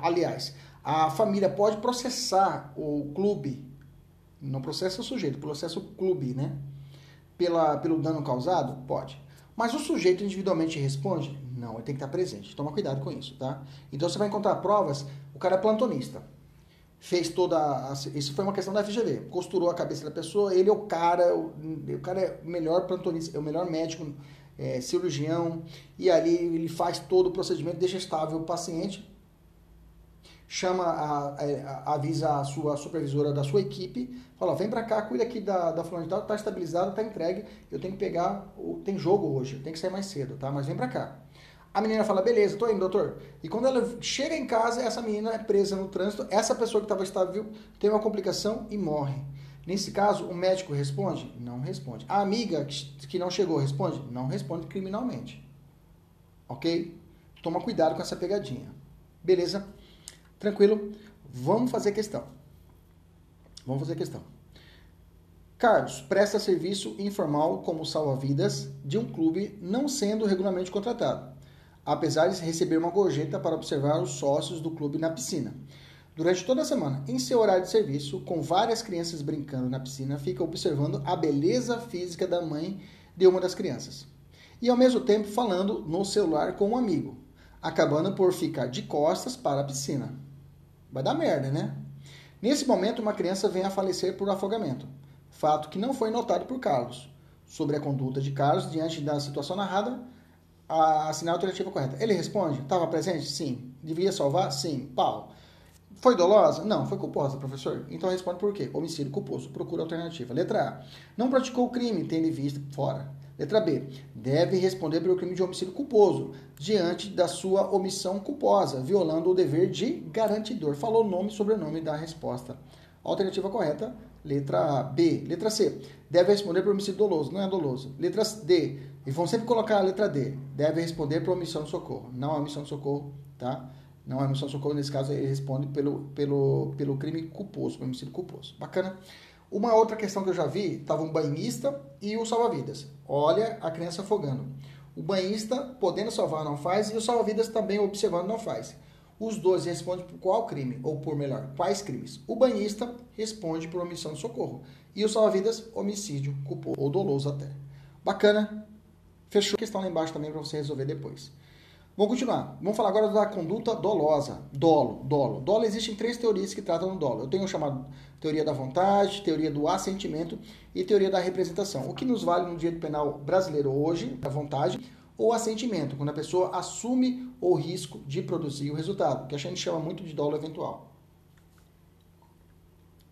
Aliás, a família pode processar o clube, não processa o sujeito, processa o clube, né? Pela, pelo dano causado? Pode. Mas o sujeito individualmente responde? Não, ele tem que estar presente. Toma cuidado com isso, tá? Então você vai encontrar provas, o cara é plantonista. Fez toda. A, isso foi uma questão da FGV. Costurou a cabeça da pessoa, ele é o cara, o, o cara é o melhor plantonista, é o melhor médico é, cirurgião, e ali ele faz todo o procedimento, deixa estável o paciente, chama, a, a, avisa a sua supervisora da sua equipe, fala, vem para cá, cuida aqui da, da fulana de tal, tá estabilizado, tá entregue, eu tenho que pegar, tem jogo hoje, tenho que sair mais cedo, tá? Mas vem para cá. A menina fala, beleza, tô indo, doutor. E quando ela chega em casa, essa menina é presa no trânsito, essa pessoa que estava estável tem uma complicação e morre. Nesse caso, o médico responde? Não responde. A amiga que não chegou responde? Não responde criminalmente. Ok? Toma cuidado com essa pegadinha. Beleza? Tranquilo? Vamos fazer questão. Vamos fazer questão. Carlos presta serviço informal como salva-vidas de um clube não sendo regularmente contratado, apesar de receber uma gorjeta para observar os sócios do clube na piscina. Durante toda a semana, em seu horário de serviço, com várias crianças brincando na piscina, fica observando a beleza física da mãe de uma das crianças. E ao mesmo tempo falando no celular com um amigo, acabando por ficar de costas para a piscina. Vai dar merda, né? Nesse momento, uma criança vem a falecer por afogamento, fato que não foi notado por Carlos. Sobre a conduta de Carlos diante da situação narrada, a a alternativa correta. Ele responde: estava presente? Sim. Devia salvar? Sim. Pau. Foi dolosa? Não, foi culposa, professor. Então responde por quê? Homicídio culposo. Procura alternativa. Letra A. Não praticou o crime, tendo em vista fora. Letra B. Deve responder pelo crime de homicídio culposo, diante da sua omissão culposa, violando o dever de garantidor. Falou nome e sobrenome da resposta. Alternativa correta, letra B. Letra C. Deve responder por homicídio doloso. Não é doloso. Letra D. E vão sempre colocar a letra D. Deve responder por omissão de socorro. Não é omissão de socorro, tá? Não é omissão de socorro, nesse caso ele responde pelo, pelo, pelo crime culposo, pelo homicídio culposo. Bacana? Uma outra questão que eu já vi, estava um banhista e o salva-vidas. Olha a criança afogando. O banhista, podendo salvar, não faz, e o salva-vidas também observando, não faz. Os dois respondem por qual crime, ou por melhor, quais crimes. O banhista responde por omissão de socorro. E o salva-vidas, homicídio culposo, ou doloso até. Bacana? Fechou a questão lá embaixo também para você resolver depois. Vamos continuar. Vamos falar agora da conduta dolosa. Dolo, dolo. Dolo existem três teorias que tratam do dolo. Eu tenho chamado teoria da vontade, teoria do assentimento e teoria da representação. O que nos vale no direito penal brasileiro hoje, a vontade ou assentimento, quando a pessoa assume o risco de produzir o resultado, que a gente chama muito de dolo eventual.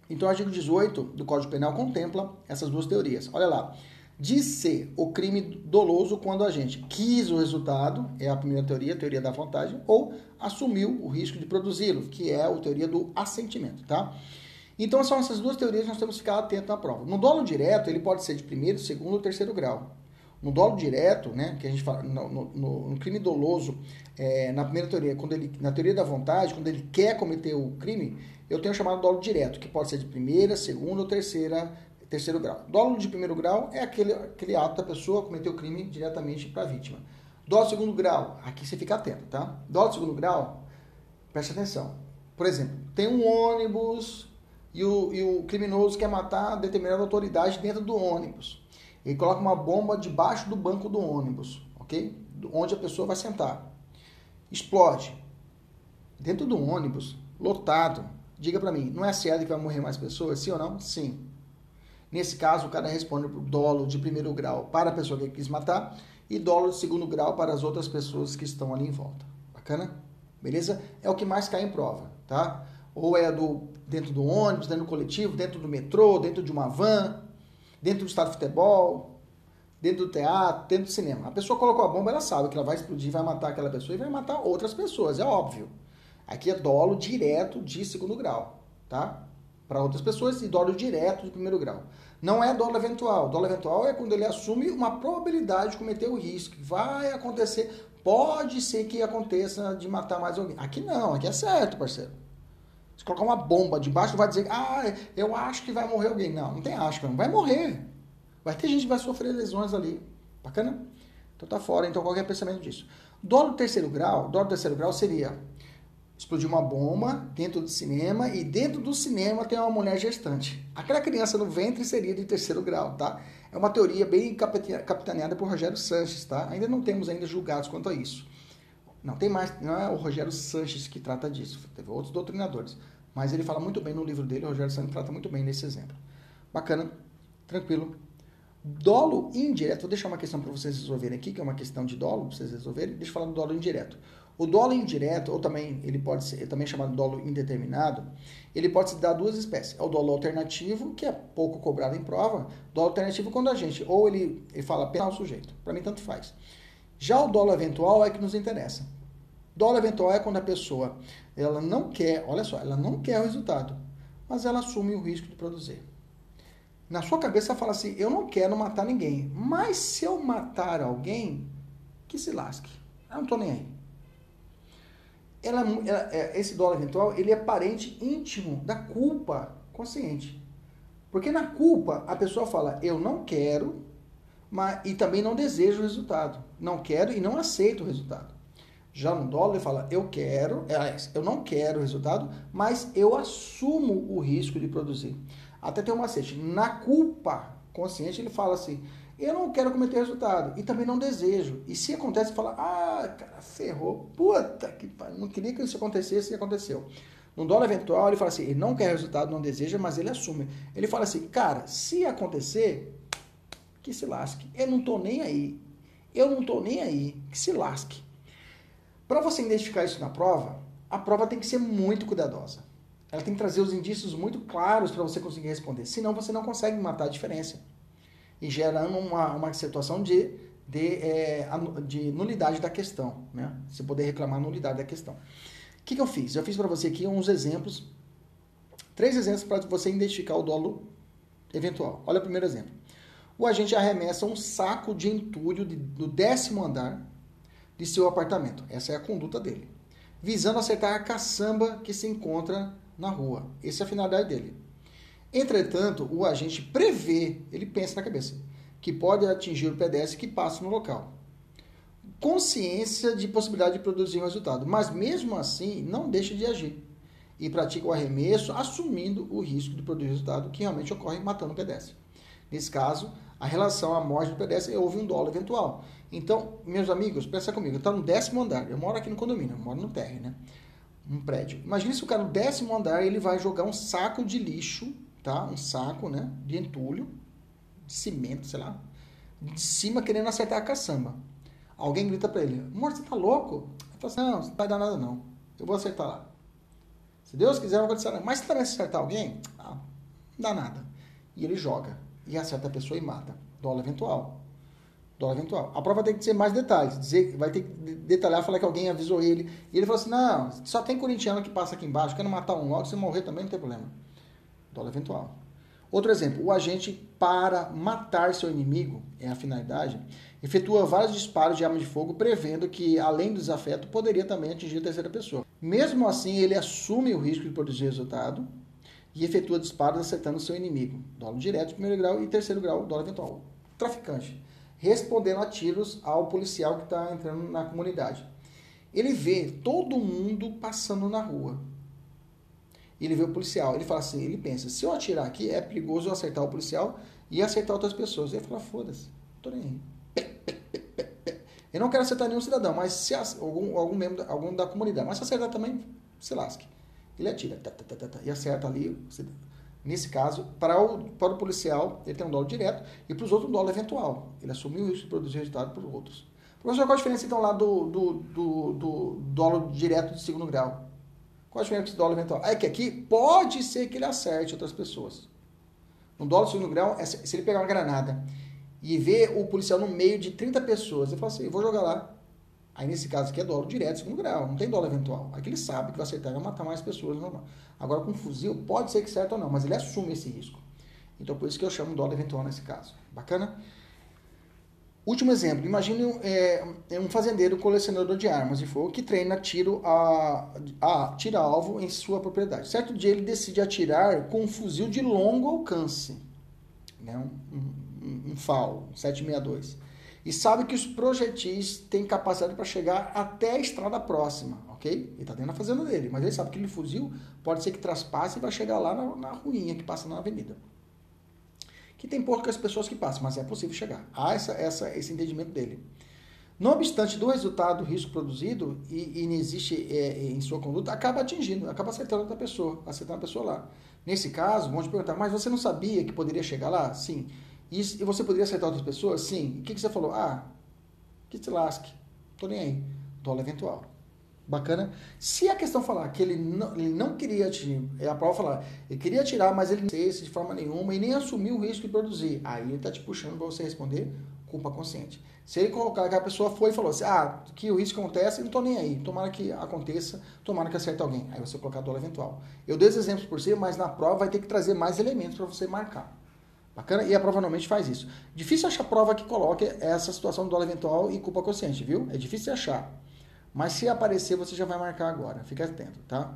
Então, o artigo 18 do Código Penal contempla essas duas teorias. Olha lá de ser o crime doloso quando a gente quis o resultado, é a primeira teoria, a teoria da vontade, ou assumiu o risco de produzi-lo, que é a teoria do assentimento, tá? Então são essas duas teorias que nós temos que ficar atentos na prova. No dolo direto, ele pode ser de primeiro, segundo ou terceiro grau. No dolo direto, né, que a gente fala, no, no, no crime doloso, é, na primeira teoria, quando ele, na teoria da vontade, quando ele quer cometer o crime, eu tenho chamado dolo direto, que pode ser de primeira, segunda ou terceira terceiro grau. Dolo de primeiro grau é aquele, aquele ato da pessoa cometer o crime diretamente para a vítima. Dolo de segundo grau, aqui você fica atento, tá? Dolo de segundo grau, preste atenção. Por exemplo, tem um ônibus e o, e o criminoso quer matar determinada autoridade dentro do ônibus. Ele coloca uma bomba debaixo do banco do ônibus, ok? Onde a pessoa vai sentar. Explode. Dentro do ônibus, lotado. Diga para mim, não é certo que vai morrer mais pessoas? Sim ou não? Sim. Nesse caso, o cara responde por dolo de primeiro grau para a pessoa que quis matar e dolo de segundo grau para as outras pessoas que estão ali em volta. Bacana? Beleza? É o que mais cai em prova, tá? Ou é do dentro do ônibus, dentro do coletivo, dentro do metrô, dentro de uma van, dentro do estado de futebol, dentro do teatro, dentro do cinema. A pessoa colocou a bomba, ela sabe que ela vai explodir, vai matar aquela pessoa e vai matar outras pessoas, é óbvio. Aqui é dolo direto de segundo grau, tá? Para outras pessoas e dolo direto de primeiro grau. Não é dolo eventual. Dolo eventual é quando ele assume uma probabilidade de cometer o risco. Vai acontecer, pode ser que aconteça de matar mais alguém. Aqui não, aqui é certo, parceiro. Se colocar uma bomba debaixo, não vai dizer, ah, eu acho que vai morrer alguém. Não, não tem acho, não. Vai morrer. Vai ter gente que vai sofrer lesões ali. Bacana? Então tá fora, então qualquer pensamento disso. Dolo terceiro grau, dolo terceiro grau seria explodiu uma bomba dentro do cinema e dentro do cinema tem uma mulher gestante. Aquela criança no ventre seria de terceiro grau, tá? É uma teoria bem capitaneada por Rogério Sanches, tá? Ainda não temos ainda julgados quanto a isso. Não tem mais, não é o Rogério Sanches que trata disso, teve outros doutrinadores, mas ele fala muito bem no livro dele, o Rogério Sanches trata muito bem nesse exemplo. Bacana, tranquilo. Dolo indireto, vou deixar uma questão para vocês resolverem aqui, que é uma questão de dolo, para vocês resolverem. Deixa eu falar do dolo indireto. O dolo indireto, ou também ele pode ser também chamado dolo indeterminado, ele pode se dar duas espécies. É o dolo alternativo, que é pouco cobrado em prova. Dolo alternativo quando a gente, ou ele, ele fala penal sujeito. Para mim, tanto faz. Já o dolo eventual é que nos interessa. Dolo eventual é quando a pessoa ela não quer, olha só, ela não quer o resultado, mas ela assume o risco de produzir. Na sua cabeça fala assim: eu não quero matar ninguém, mas se eu matar alguém, que se lasque. Eu não estou nem aí ela, ela, é, esse dólar eventual ele é parente íntimo da culpa consciente. Porque na culpa a pessoa fala eu não quero, mas, e também não desejo o resultado. Não quero e não aceito o resultado. Já no dólar ele fala eu quero, é, eu não quero o resultado, mas eu assumo o risco de produzir. Até tem um macete. Na culpa consciente ele fala assim, eu não quero cometer resultado e também não desejo. E se acontece, fala, ah, cara, ferrou, puta que pariu, não queria que isso acontecesse e aconteceu. No dólar eventual, ele fala assim, ele não quer resultado, não deseja, mas ele assume. Ele fala assim, cara, se acontecer, que se lasque. Eu não tô nem aí. Eu não tô nem aí. Que se lasque. Para você identificar isso na prova, a prova tem que ser muito cuidadosa. Ela tem que trazer os indícios muito claros para você conseguir responder. Senão você não consegue matar a diferença e gerando uma, uma situação de, de, é, de nulidade da questão, né? Você poder reclamar nulidade da questão. O que, que eu fiz? Eu fiz para você aqui uns exemplos, três exemplos para você identificar o dolo eventual. Olha o primeiro exemplo. O agente arremessa um saco de entulho de, do décimo andar de seu apartamento. Essa é a conduta dele. Visando acertar a caçamba que se encontra na rua. Essa é a finalidade dele. Entretanto, o agente prevê, ele pensa na cabeça, que pode atingir o pedestre que passa no local. Consciência de possibilidade de produzir um resultado, mas mesmo assim não deixa de agir e pratica o arremesso assumindo o risco de produzir resultado que realmente ocorre matando o pedestre. Nesse caso, a relação à morte do pedestre houve um dolo eventual. Então, meus amigos, pensa comigo, está no décimo andar, eu moro aqui no condomínio, eu moro no térreo, né? Um prédio. Imagina se o cara no décimo andar ele vai jogar um saco de lixo tá? Um saco, né? De entulho, de cimento, sei lá, de cima querendo acertar a caçamba. Alguém grita para ele: Amor, você tá louco? Ele fala assim: Não, não vai dar nada não. Eu vou acertar lá. Se Deus quiser, vai acontecer. Mas se também acertar alguém, ah, não dá nada. E ele joga. E acerta a pessoa e mata. Dólar eventual. Dólar eventual. A prova tem que ser mais detalhes. Dizer, vai ter que detalhar, falar que alguém avisou ele. E ele falou assim: Não, só tem corintiano que passa aqui embaixo. Quero matar um logo. Se morrer também, não tem problema dolo eventual. Outro exemplo, o agente, para matar seu inimigo, é a finalidade, efetua vários disparos de arma de fogo, prevendo que, além do desafeto, poderia também atingir a terceira pessoa. Mesmo assim, ele assume o risco de produzir resultado e efetua disparos acertando seu inimigo. Dolo direto, primeiro grau, e terceiro grau, dolo eventual. Traficante, respondendo a tiros ao policial que está entrando na comunidade. Ele vê todo mundo passando na rua ele vê o policial. Ele fala assim, ele pensa, se eu atirar aqui, é perigoso eu acertar o policial e acertar outras pessoas. Ele fala, foda-se, tô nem aí. Eu não quero acertar nenhum cidadão, mas se algum, algum membro, algum da comunidade, mas se acertar também, se lasque. Ele atira tá, tá, tá, e acerta ali. Nesse caso, para o, para o policial, ele tem um dólar direto e para os outros um dólar eventual. Ele assumiu o risco de produzir resultado para os outros. Professor, qual a diferença então lá do, do, do, do dólar direto de segundo grau? A diferença do dólar eventual? É que aqui pode ser que ele acerte outras pessoas. No dólar segundo grau, é se ele pegar uma granada e ver o policial no meio de 30 pessoas, ele fala assim, vou jogar lá. Aí nesse caso aqui é dolo direto, segundo grau, não tem dolo eventual. Aqui ele sabe que vai acertar vai matar mais pessoas normal. Agora com fuzil pode ser que certo ou não, mas ele assume esse risco. Então por isso que eu chamo dolo eventual nesse caso. Bacana? Último exemplo, imagine é, é, um fazendeiro colecionador de armas de fogo que treina tiro a, a tira alvo em sua propriedade. Certo dia ele decide atirar com um fuzil de longo alcance, né? um, um, um FAL, 762. E sabe que os projetis têm capacidade para chegar até a estrada próxima, ok? Ele está dentro da fazenda dele, mas ele sabe que aquele fuzil pode ser que traspasse e vai chegar lá na, na ruinha que passa na avenida que tem poucas pessoas que passam, mas é possível chegar. Há essa, essa, esse entendimento dele. Não obstante do resultado, do risco produzido e, e não existe é, em sua conduta, acaba atingindo, acaba acertando outra pessoa, acertando a pessoa lá. Nesse caso, vão te perguntar, mas você não sabia que poderia chegar lá? Sim. E, e você poderia acertar outras pessoas? Sim. O que, que você falou? Ah, que se lasque. Tô nem aí. Dólar eventual. Bacana. Se a questão falar que ele não, ele não queria tirar, é a prova falar, ele queria tirar, mas ele não fez de forma nenhuma e nem assumiu o risco de produzir. Aí ele está te puxando para você responder culpa consciente. Se ele colocar que a pessoa foi e falou assim, ah, que o risco acontece, não estou nem aí. Tomara que aconteça, tomara que acerte alguém. Aí você colocar dólar eventual. Eu dei os exemplos por si, mas na prova vai ter que trazer mais elementos para você marcar. Bacana? E a prova normalmente faz isso. Difícil achar prova que coloque essa situação do dólar eventual e culpa consciente, viu? É difícil achar. Mas se aparecer, você já vai marcar agora. Fique atento, tá?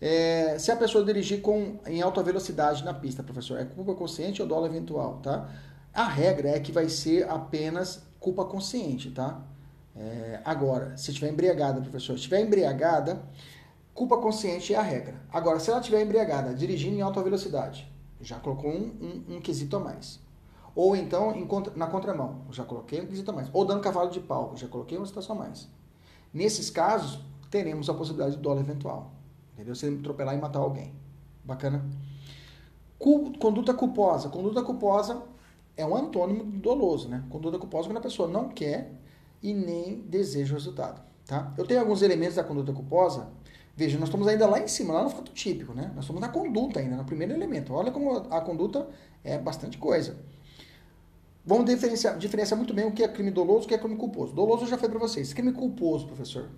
É, se a pessoa dirigir com, em alta velocidade na pista, professor, é culpa consciente ou dolo eventual, tá? A regra é que vai ser apenas culpa consciente, tá? É, agora, se estiver embriagada, professor, se estiver embriagada, culpa consciente é a regra. Agora, se ela estiver embriagada, dirigindo em alta velocidade, já colocou um, um, um quesito a mais. Ou então em, na contramão, já coloquei um quesito a mais. Ou dando cavalo de pau, já coloquei uma situação a mais. Nesses casos, teremos a possibilidade de dolo eventual. Entendeu? Você atropelar e matar alguém. Bacana? Conduta culposa. Conduta culposa é um antônimo doloso, né? Conduta culposa é quando a pessoa não quer e nem deseja o resultado, tá? Eu tenho alguns elementos da conduta culposa. Veja, nós estamos ainda lá em cima, lá no fato típico, né? Nós estamos na conduta ainda, no primeiro elemento. Olha como a conduta é bastante coisa. Vamos diferenciar, diferenciar muito bem o que é crime doloso e o que é crime culposo. Doloso já foi para vocês. Crime culposo, professor.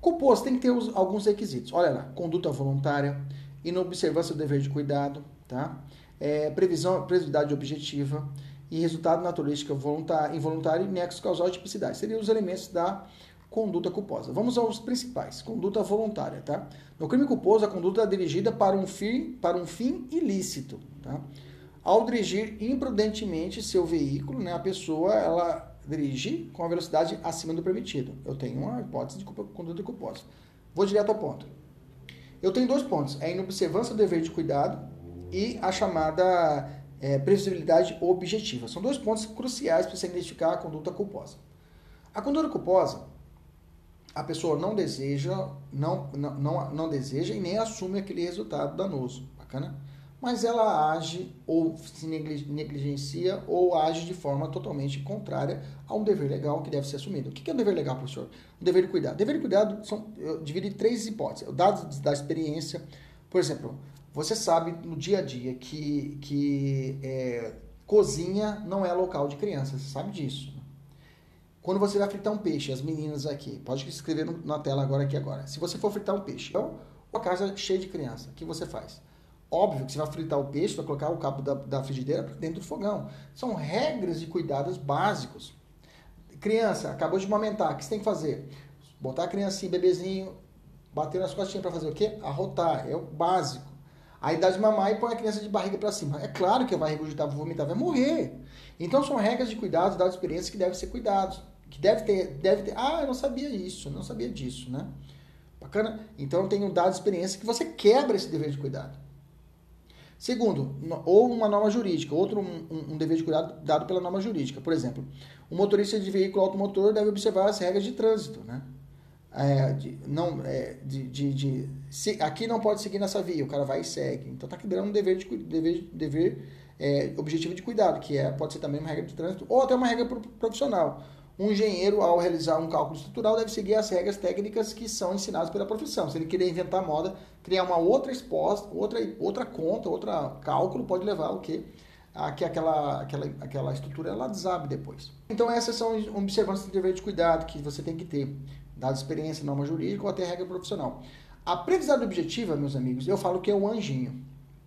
Culposo tem que ter os, alguns requisitos. Olha lá, conduta voluntária, inobservância do dever de cuidado, tá? É, previsão, previsibilidade objetiva e resultado naturalística voluntário, involuntário e nexo causal de tipicidade. Seriam os elementos da conduta culposa. Vamos aos principais. Conduta voluntária, tá? No crime culposo, a conduta é dirigida para um fim, para um fim ilícito, tá? Ao dirigir imprudentemente seu veículo, né, a pessoa ela dirige com a velocidade acima do permitido. Eu tenho uma hipótese de conduta culposa. Vou direto ao ponto. Eu tenho dois pontos: é a inobservância do dever de cuidado e a chamada é, previsibilidade objetiva. São dois pontos cruciais para você identificar a conduta culposa. A conduta culposa, a pessoa não deseja, não, não, não, não deseja e nem assume aquele resultado danoso. Bacana? Mas ela age ou se negligencia ou age de forma totalmente contrária a um dever legal que deve ser assumido. O que é um dever legal, professor? Um dever de cuidado. Dever de cuidado são, eu dividi em três hipóteses. Dados da experiência, por exemplo, você sabe no dia a dia que, que é, cozinha não é local de criança, você sabe disso. Quando você vai fritar um peixe, as meninas aqui, pode escrever na tela agora aqui agora. Se você for fritar um peixe, então, uma casa cheia de criança, o que você faz? Óbvio que você vai fritar o peixe, vai colocar o cabo da, da frigideira dentro do fogão. São regras de cuidados básicos. Criança, acabou de amamentar, o que você tem que fazer? Botar a criancinha, bebezinho, bater nas costinhas para fazer o quê? Arrotar, é o básico. Aí dá de mamar e põe a criança de barriga para cima. É claro que vai regurgitar, vai vomitar, vai morrer. Então são regras de cuidados, dados experiência que devem ser cuidados. Que deve ter, deve ter. Ah, eu não sabia isso, não sabia disso, né? Bacana? Então tem um dado de experiência que você quebra esse dever de cuidado. Segundo, ou uma norma jurídica, outro um, um, dever de cuidado dado pela norma jurídica. Por exemplo, o motorista de veículo automotor deve observar as regras de trânsito, né? É, de, não, é, de, de, de se, aqui não pode seguir nessa via, o cara vai e segue. Então está quebrando um dever, de, dever, dever é, objetivo de cuidado, que é, pode ser também uma regra de trânsito, ou até uma regra profissional. Um engenheiro, ao realizar um cálculo estrutural, deve seguir as regras técnicas que são ensinadas pela profissão. Se ele querer inventar moda, criar uma outra exposta, outra, outra conta, outro cálculo, pode levar o quê? que aquela, aquela, aquela estrutura ela desabe depois. Então essas são observâncias de dever de cuidado que você tem que ter, dada experiência, norma jurídica ou até regra profissional. A previsão objetiva, meus amigos, eu falo que é um anjinho.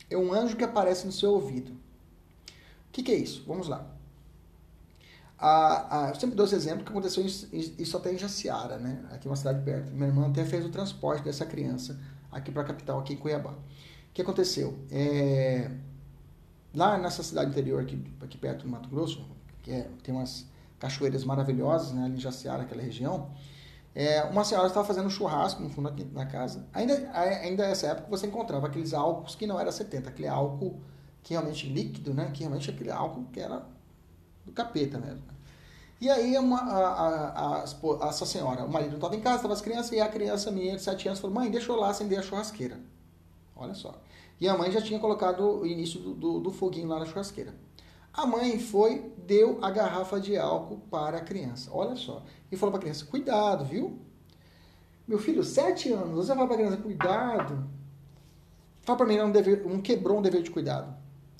É um anjo que aparece no seu ouvido. O que, que é isso? Vamos lá. A, a, eu sempre dou esse exemplo que aconteceu isso, até em Jaciara, né? Aqui uma cidade perto. Minha irmã até fez o transporte dessa criança aqui para a capital, aqui em Cuiabá. O que aconteceu? É, lá nessa cidade interior, aqui, aqui perto do Mato Grosso, que é, tem umas cachoeiras maravilhosas, né? Ali em Jaciara, aquela região. É, uma senhora estava fazendo churrasco no fundo aqui na casa. Ainda, ainda nessa época você encontrava aqueles álcools que não era 70, aquele álcool que realmente líquido, né? Que realmente aquele álcool que era do capeta mesmo. E aí uma, a, a, a, essa senhora, o marido não estava em casa, estava as crianças, e a criança minha de 7 anos falou, mãe, deixa eu lá acender a churrasqueira. Olha só. E a mãe já tinha colocado o início do, do, do foguinho lá na churrasqueira. A mãe foi, deu a garrafa de álcool para a criança. Olha só. E falou para a criança, cuidado, viu? Meu filho, 7 anos, você fala para a criança, cuidado. Fala para mim, não, dever, um quebrou um dever de cuidado.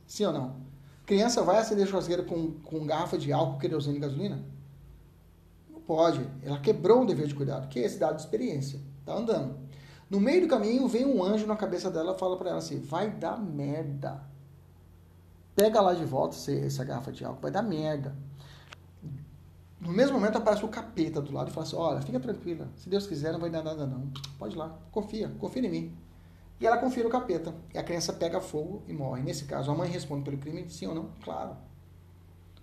Sim ou não? Criança vai acender churrasqueira com, com garrafa de álcool, querosene e gasolina? Não pode. Ela quebrou um dever de cuidado, que é esse dado de experiência. Tá andando. No meio do caminho, vem um anjo na cabeça dela e fala para ela assim: vai dar merda. Pega lá de volta essa garrafa de álcool, vai dar merda. No mesmo momento aparece o capeta do lado e fala assim: olha, fica tranquila, se Deus quiser não vai dar nada não. Pode ir lá, confia, confia em mim. E ela confia no capeta. E a criança pega fogo e morre. Nesse caso, a mãe responde pelo crime, sim ou não? Claro.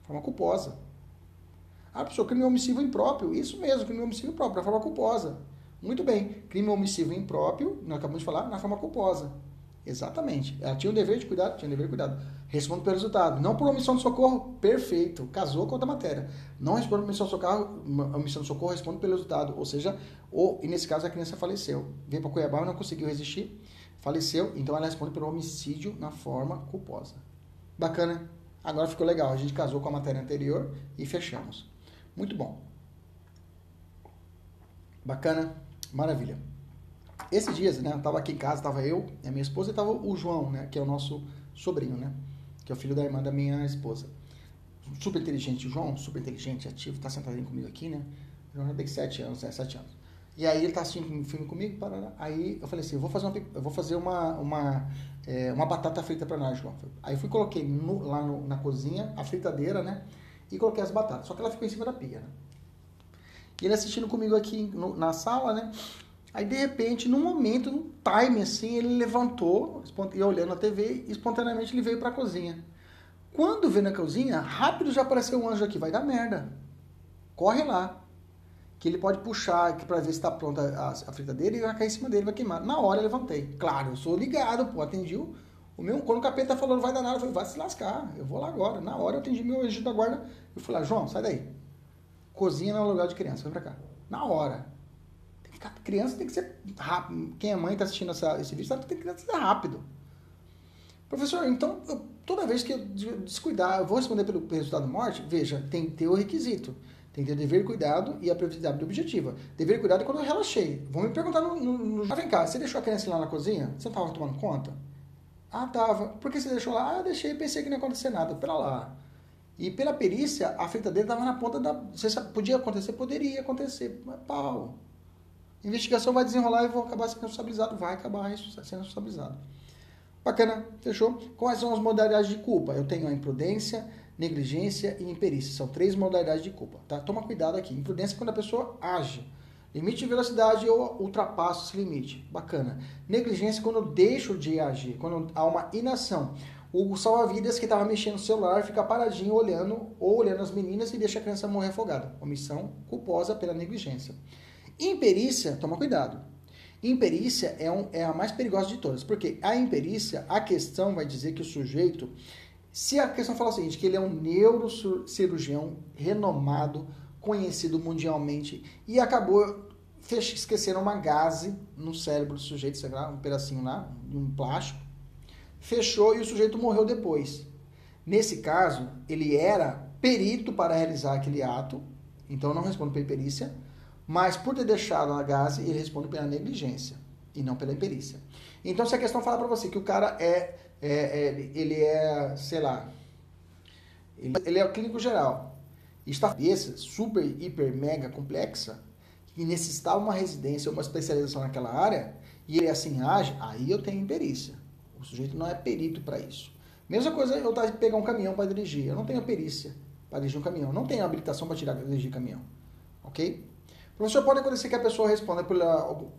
Forma culposa. Ah, pessoa, crime omissivo impróprio. Isso mesmo, crime omissivo impróprio, da forma culposa. Muito bem. Crime omissivo impróprio, nós acabamos de falar, na forma culposa. Exatamente. Ela tinha o dever de cuidado? Tinha o dever de cuidado. Responde pelo resultado. Não por omissão de socorro, perfeito. Casou com outra matéria. Não responde por omissão de socorro, omissão de socorro responde pelo resultado. Ou seja, ou, e nesse caso a criança faleceu. Veio para Cuiabá e não conseguiu resistir faleceu, então ela responde pelo homicídio na forma culposa. Bacana? Agora ficou legal. A gente casou com a matéria anterior e fechamos. Muito bom. Bacana? Maravilha. Esses dias, né, eu tava aqui em casa, tava eu a minha esposa e tava o João, né, que é o nosso sobrinho, né, que é o filho da irmã da minha esposa. Super inteligente, o João, super inteligente, ativo, tá sentadinho comigo aqui, né. O João já tem 7 anos, é, 7 anos. E aí ele tá assistindo um filme comigo, parará. aí eu falei assim, eu vou fazer uma, eu vou fazer uma, uma, é, uma batata frita para nós, João. Aí fui coloquei no, lá no, na cozinha a fritadeira, né? E coloquei as batatas. Só que ela ficou em cima da pia, né? E ele assistindo comigo aqui no, na sala, né? Aí de repente, num momento, num time assim, ele levantou, ia olhando a TV e espontaneamente ele veio para a cozinha. Quando veio na cozinha, rápido já apareceu um anjo aqui, vai dar merda. Corre lá que ele pode puxar para ver se está pronta a, a, fritadeira e vai cair em cima dele, vai queimar. Na hora eu levantei. Claro, eu sou ligado, pô, atendi o, o meu. Quando o capeta falou, não vai dar nada, eu falei, vai se lascar, eu vou lá agora. Na hora eu atendi meu anjo da guarda, eu falei, lá, João, sai daí. Cozinha não é lugar de criança, vem pra cá. Na hora. Tem que ficar, criança tem que ser rápido. Quem é mãe está assistindo essa, esse vídeo sabe que tem que ser rápido. Professor, então, eu, toda vez que eu descuidar, eu vou responder pelo resultado morte, veja, tem que ter o requisito. Tem que ter dever cuidado e a previsibilidade objetiva. Dever e cuidado é quando eu relaxei. Vão me perguntar no, no, no... Ah, vem cá, você deixou a criança lá na cozinha? Você não estava tomando conta? Ah, tava. Por que você deixou lá? Ah, deixei, pensei que não ia acontecer nada. Pera lá. E pela perícia, a fritadeira estava na ponta da... Você sabe, podia acontecer? Poderia acontecer. Mas pau. Investigação vai desenrolar e vou acabar sendo responsabilizado. Vai acabar sendo responsabilizado. Bacana, fechou? Quais são as modalidades de culpa? Eu tenho a imprudência, negligência e imperícia. São três modalidades de culpa, tá? Toma cuidado aqui. Imprudência é quando a pessoa age. Limite de velocidade ou ultrapassa esse limite. Bacana. Negligência é quando eu deixo de agir, quando há uma inação. O salva-vidas que estava mexendo no celular fica paradinho olhando ou olhando as meninas e deixa a criança morrer afogada. Omissão culposa pela negligência. Imperícia, toma cuidado. Imperícia é, um, é a mais perigosa de todas, porque a imperícia, a questão vai dizer que o sujeito se a questão fala o seguinte, que ele é um neurocirurgião renomado, conhecido mundialmente, e acabou esquecendo uma gase no cérebro do sujeito, sei lá, um pedacinho lá, um plástico, fechou e o sujeito morreu depois. Nesse caso, ele era perito para realizar aquele ato, então não responde pela perícia, mas por ter deixado a gase, ele responde pela negligência e não pela imperícia. Então, se a questão fala para você que o cara é é, é, ele é, sei lá, Ele, ele é o clínico geral. E está cabeça super, hiper, mega complexa, que necessitava uma residência, uma especialização naquela área, e ele assim age, aí eu tenho perícia. O sujeito não é perito para isso. Mesma coisa eu estar pegar um caminhão para dirigir. Eu não tenho perícia para dirigir um caminhão. Não tenho habilitação para tirar dirigir caminhão. Ok? Professor, pode acontecer que a pessoa responda por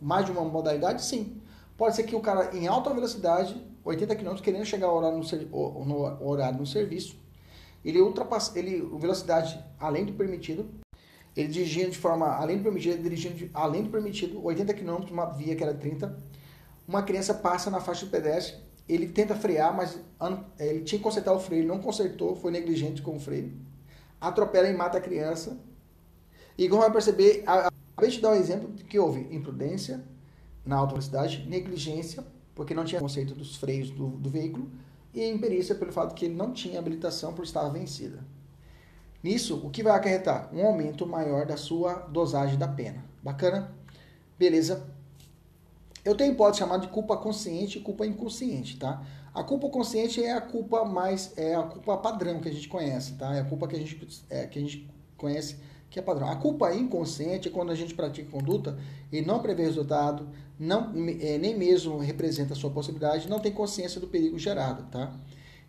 mais de uma modalidade? Sim. Pode ser que o cara em alta velocidade, 80 km, querendo chegar ao horário no, no, horário no serviço, ele ultrapassa, ele, velocidade além do permitido, ele dirigindo de forma além do permitido, dirigindo de, além do permitido, 80 km, uma via que era 30, uma criança passa na faixa de pedestre, ele tenta frear, mas ele tinha que consertar o freio, não consertou, foi negligente com o freio, atropela e mata a criança, e como vai perceber, acabei de dar um exemplo de que houve imprudência na alta velocidade, negligência, porque não tinha conceito dos freios do, do veículo, e imperícia pelo fato que ele não tinha habilitação por estar vencida. Nisso, o que vai acarretar? Um aumento maior da sua dosagem da pena. Bacana? Beleza? Eu tenho hipótese chamada de culpa consciente e culpa inconsciente, tá? A culpa consciente é a culpa mais é a culpa padrão que a gente conhece, tá? É a culpa que a gente é, que a gente conhece que é padrão. A culpa inconsciente é quando a gente pratica conduta e não prevê resultado, não, é, nem mesmo representa a sua possibilidade, não tem consciência do perigo gerado, tá?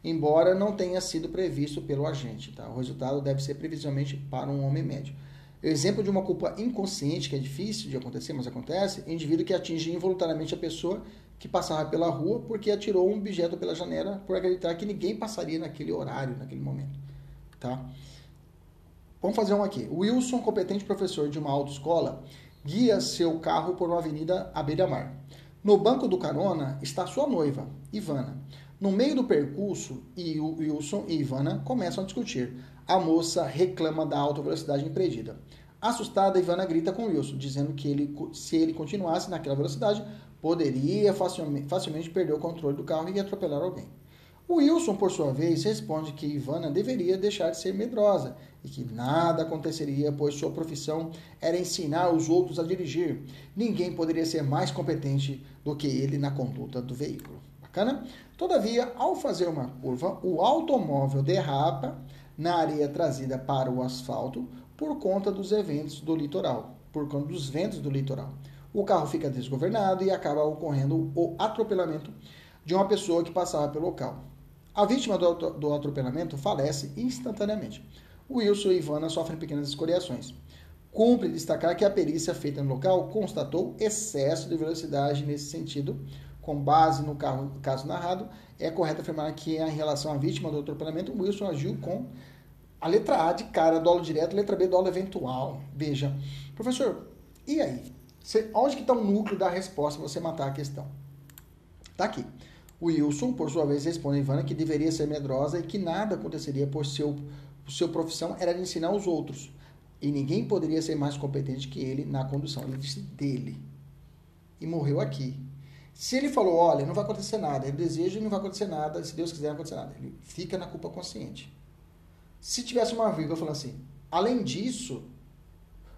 Embora não tenha sido previsto pelo agente, tá? O resultado deve ser previsivelmente para um homem médio. Exemplo de uma culpa inconsciente, que é difícil de acontecer, mas acontece, é indivíduo que atinge involuntariamente a pessoa que passava pela rua porque atirou um objeto pela janela por acreditar que ninguém passaria naquele horário, naquele momento, tá? Vamos fazer um aqui. Wilson, competente professor de uma autoescola, guia seu carro por uma avenida à beira-mar. No banco do carona está sua noiva, Ivana. No meio do percurso, Wilson e Ivana começam a discutir. A moça reclama da alta velocidade impedida. Assustada, Ivana grita com Wilson, dizendo que ele, se ele continuasse naquela velocidade, poderia facilmente, facilmente perder o controle do carro e atropelar alguém. Wilson, por sua vez, responde que Ivana deveria deixar de ser medrosa e que nada aconteceria, pois sua profissão era ensinar os outros a dirigir. Ninguém poderia ser mais competente do que ele na conduta do veículo. Bacana? Todavia, ao fazer uma curva, o automóvel derrapa na areia trazida para o asfalto por conta dos eventos do litoral, por conta dos ventos do litoral. O carro fica desgovernado e acaba ocorrendo o atropelamento de uma pessoa que passava pelo local. A vítima do, atropelamento falece instantaneamente. Wilson e Ivana sofrem pequenas escoriações. Cumpre destacar que a perícia feita no local constatou excesso de velocidade nesse sentido. Com base no caso narrado, é correto afirmar que, em relação à vítima do atropelamento, Wilson agiu com a letra A de cara, dolo direto, letra B, dolo eventual. Veja, professor, e aí? Você, onde que está o núcleo da resposta para você matar a questão? Está aqui. Wilson, por sua vez, responde a Ivana que deveria ser medrosa e que nada aconteceria por seu, sua profissão era de ensinar os outros. E ninguém poderia ser mais competente que ele na condução. Ele disse dele. E morreu aqui. Se ele falou, olha, não vai acontecer nada, ele deseja e não vai acontecer nada, se Deus quiser não vai acontecer nada. Ele fica na culpa consciente. Se tivesse uma vírgula falando assim, além disso,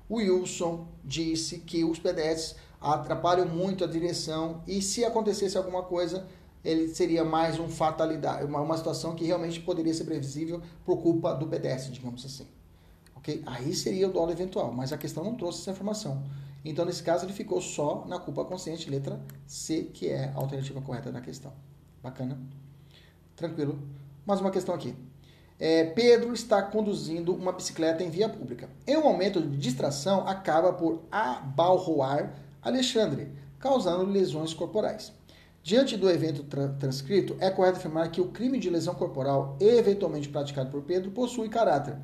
Wilson disse que os pedestres atrapalham muito a direção e se acontecesse alguma coisa, ele seria mais um fatalidade, uma, uma situação que realmente poderia ser previsível por culpa do pedestre, digamos assim. Ok? Aí seria o dolo eventual, mas a questão não trouxe essa informação. Então, nesse caso, ele ficou só na culpa consciente, letra C, que é a alternativa correta da questão. Bacana? Tranquilo. Mais uma questão aqui. É, Pedro está conduzindo uma bicicleta em via pública. Em um momento de distração, acaba por abalroar Alexandre, causando lesões corporais. Diante do evento tra transcrito, é correto afirmar que o crime de lesão corporal, eventualmente praticado por Pedro, possui caráter.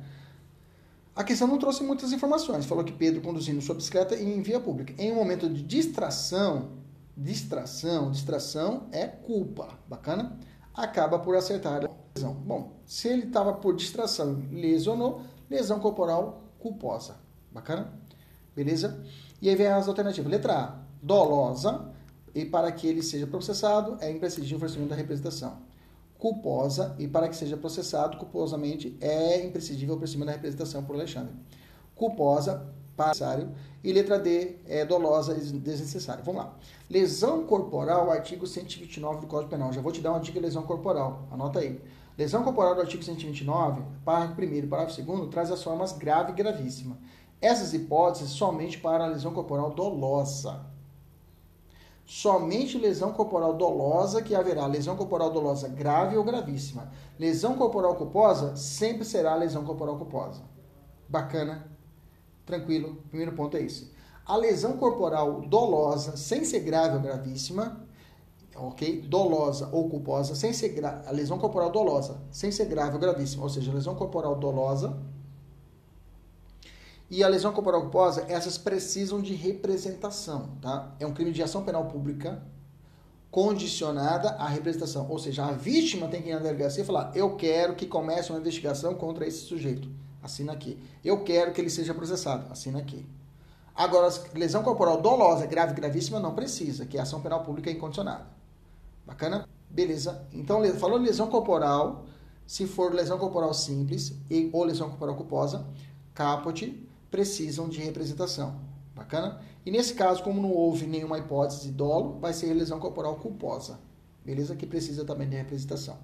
A questão não trouxe muitas informações. Falou que Pedro conduzindo sua bicicleta em via pública. Em um momento de distração, distração, distração é culpa. Bacana? Acaba por acertar a lesão. Bom, se ele estava por distração lesionou, lesão corporal culposa. Bacana? Beleza? E aí vem as alternativas. Letra A, dolosa e para que ele seja processado é imprescindível o oferecimento da representação. Culposa, e para que seja processado culposamente é imprescindível o oferecimento da representação por Alexandre. Culposa, necessário. E letra D é dolosa e desnecessária. Vamos lá. Lesão corporal, artigo 129 do Código Penal. Já vou te dar uma dica de lesão corporal. Anota aí. Lesão corporal do artigo 129, parágrafo 1 e parágrafo 2 traz as formas grave e gravíssima. Essas hipóteses somente para a lesão corporal dolosa. Somente lesão corporal dolosa que haverá lesão corporal dolosa grave ou gravíssima. Lesão corporal culposa sempre será lesão corporal culposa. Bacana? Tranquilo? Primeiro ponto é esse. A lesão corporal dolosa, sem ser grave ou gravíssima, ok? Dolosa ou culposa, sem ser gra... a lesão corporal dolosa, sem ser grave ou gravíssima, ou seja, lesão corporal dolosa e a lesão corporal culposa, essas precisam de representação, tá? É um crime de ação penal pública condicionada à representação, ou seja, a vítima tem que ir na delegacia e falar: "Eu quero que comece uma investigação contra esse sujeito". Assina aqui. "Eu quero que ele seja processado". Assina aqui. Agora, lesão corporal dolosa, grave gravíssima não precisa, que é ação penal pública incondicionada. Bacana? Beleza. Então, falou lesão corporal, se for lesão corporal simples e, ou lesão corporal culposa, caput, precisam de representação. Bacana? E nesse caso, como não houve nenhuma hipótese de dolo, vai ser lesão corporal culposa. Beleza? Que precisa também de representação.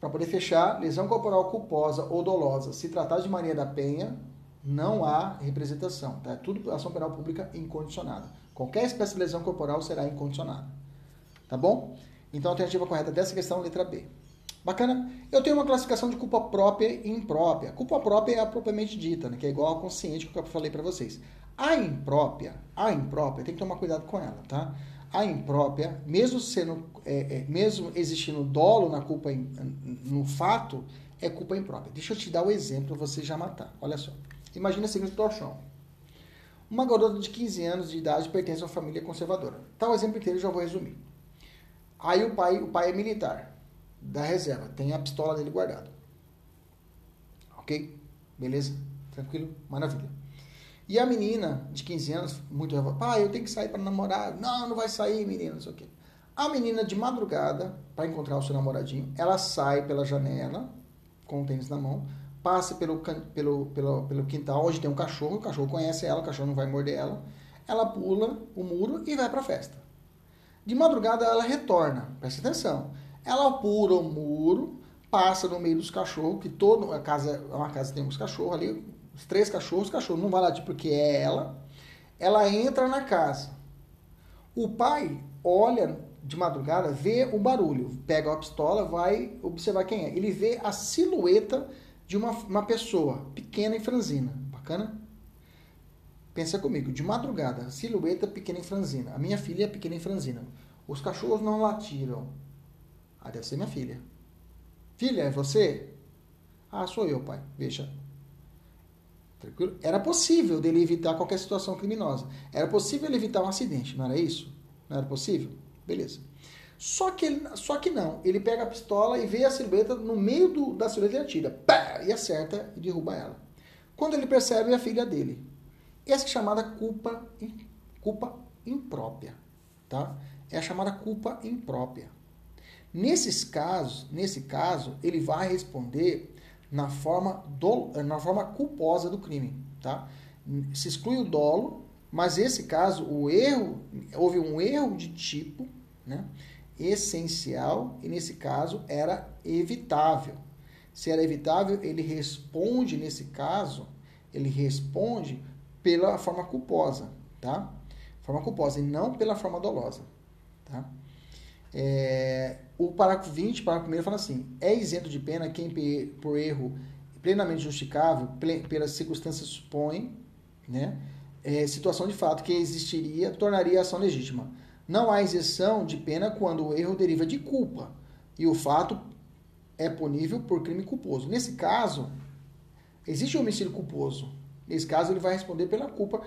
Para poder fechar, lesão corporal culposa ou dolosa, se tratar de Maria da Penha, não há representação. Tá? É tudo ação penal pública incondicionada. Qualquer espécie de lesão corporal será incondicionada. Tá bom? Então, a alternativa correta dessa questão, letra B. Bacana? Eu tenho uma classificação de culpa própria e imprópria. Culpa própria é a propriamente dita, né? que é igual a consciente que eu falei para vocês. A imprópria, a imprópria, tem que tomar cuidado com ela, tá? A imprópria, mesmo sendo, é, é, mesmo existindo dolo na culpa, no fato, é culpa imprópria. Deixa eu te dar o um exemplo para você já matar. Olha só. Imagina a seguinte situação. Uma garota de 15 anos de idade pertence a uma família conservadora. Tal tá exemplo inteiro eu já vou resumir. Aí o pai, o pai é militar da reserva, tem a pistola dele guardada. Ok? Beleza? Tranquilo? Maravilha. E a menina de 15 anos, muito pai, eu tenho que sair para namorar. Não, não vai sair, menina, não sei o quê. A menina de madrugada, para encontrar o seu namoradinho, ela sai pela janela, com o tênis na mão, passa pelo, pelo, pelo, pelo quintal onde tem um cachorro, o cachorro conhece ela, o cachorro não vai morder ela. Ela pula o muro e vai para a festa. De madrugada ela retorna, presta atenção. Ela pula o muro, passa no meio dos cachorros, que toda a casa, uma casa tem uns cachorros ali, os três cachorros, o cachorro não vai latir porque é ela. Ela entra na casa. O pai olha de madrugada, vê o barulho, pega a pistola, vai observar quem é. Ele vê a silhueta de uma, uma pessoa pequena e franzina. Bacana? Pensa comigo, de madrugada, silhueta pequena e franzina. A minha filha é pequena e franzina. Os cachorros não latiram. Ah, deve ser minha filha. Filha, é você? Ah, sou eu, pai. Veja. Tranquilo? Era possível dele evitar qualquer situação criminosa. Era possível ele evitar um acidente, não era isso? Não era possível? Beleza. Só que, ele, só que não. Ele pega a pistola e vê a silhueta no meio do, da silhueta e atira. Pá, e acerta e derruba ela. Quando ele percebe, é a filha dele. Essa é chamada culpa, culpa imprópria, tá? É a chamada culpa imprópria. Nesses casos, nesse caso, ele vai responder na forma, do, na forma culposa do crime, tá? Se exclui o dolo, mas esse caso, o erro, houve um erro de tipo, né? Essencial, e nesse caso era evitável. Se era evitável, ele responde, nesse caso, ele responde pela forma culposa, tá? Forma culposa e não pela forma dolosa, tá? É, o parágrafo 20, parágrafo 1 fala assim: é isento de pena quem, por erro plenamente justificável, pelas circunstâncias supõe, né, é, situação de fato que existiria, tornaria a ação legítima. Não há isenção de pena quando o erro deriva de culpa e o fato é punível por crime culposo. Nesse caso, existe homicídio culposo. Nesse caso, ele vai responder pela culpa,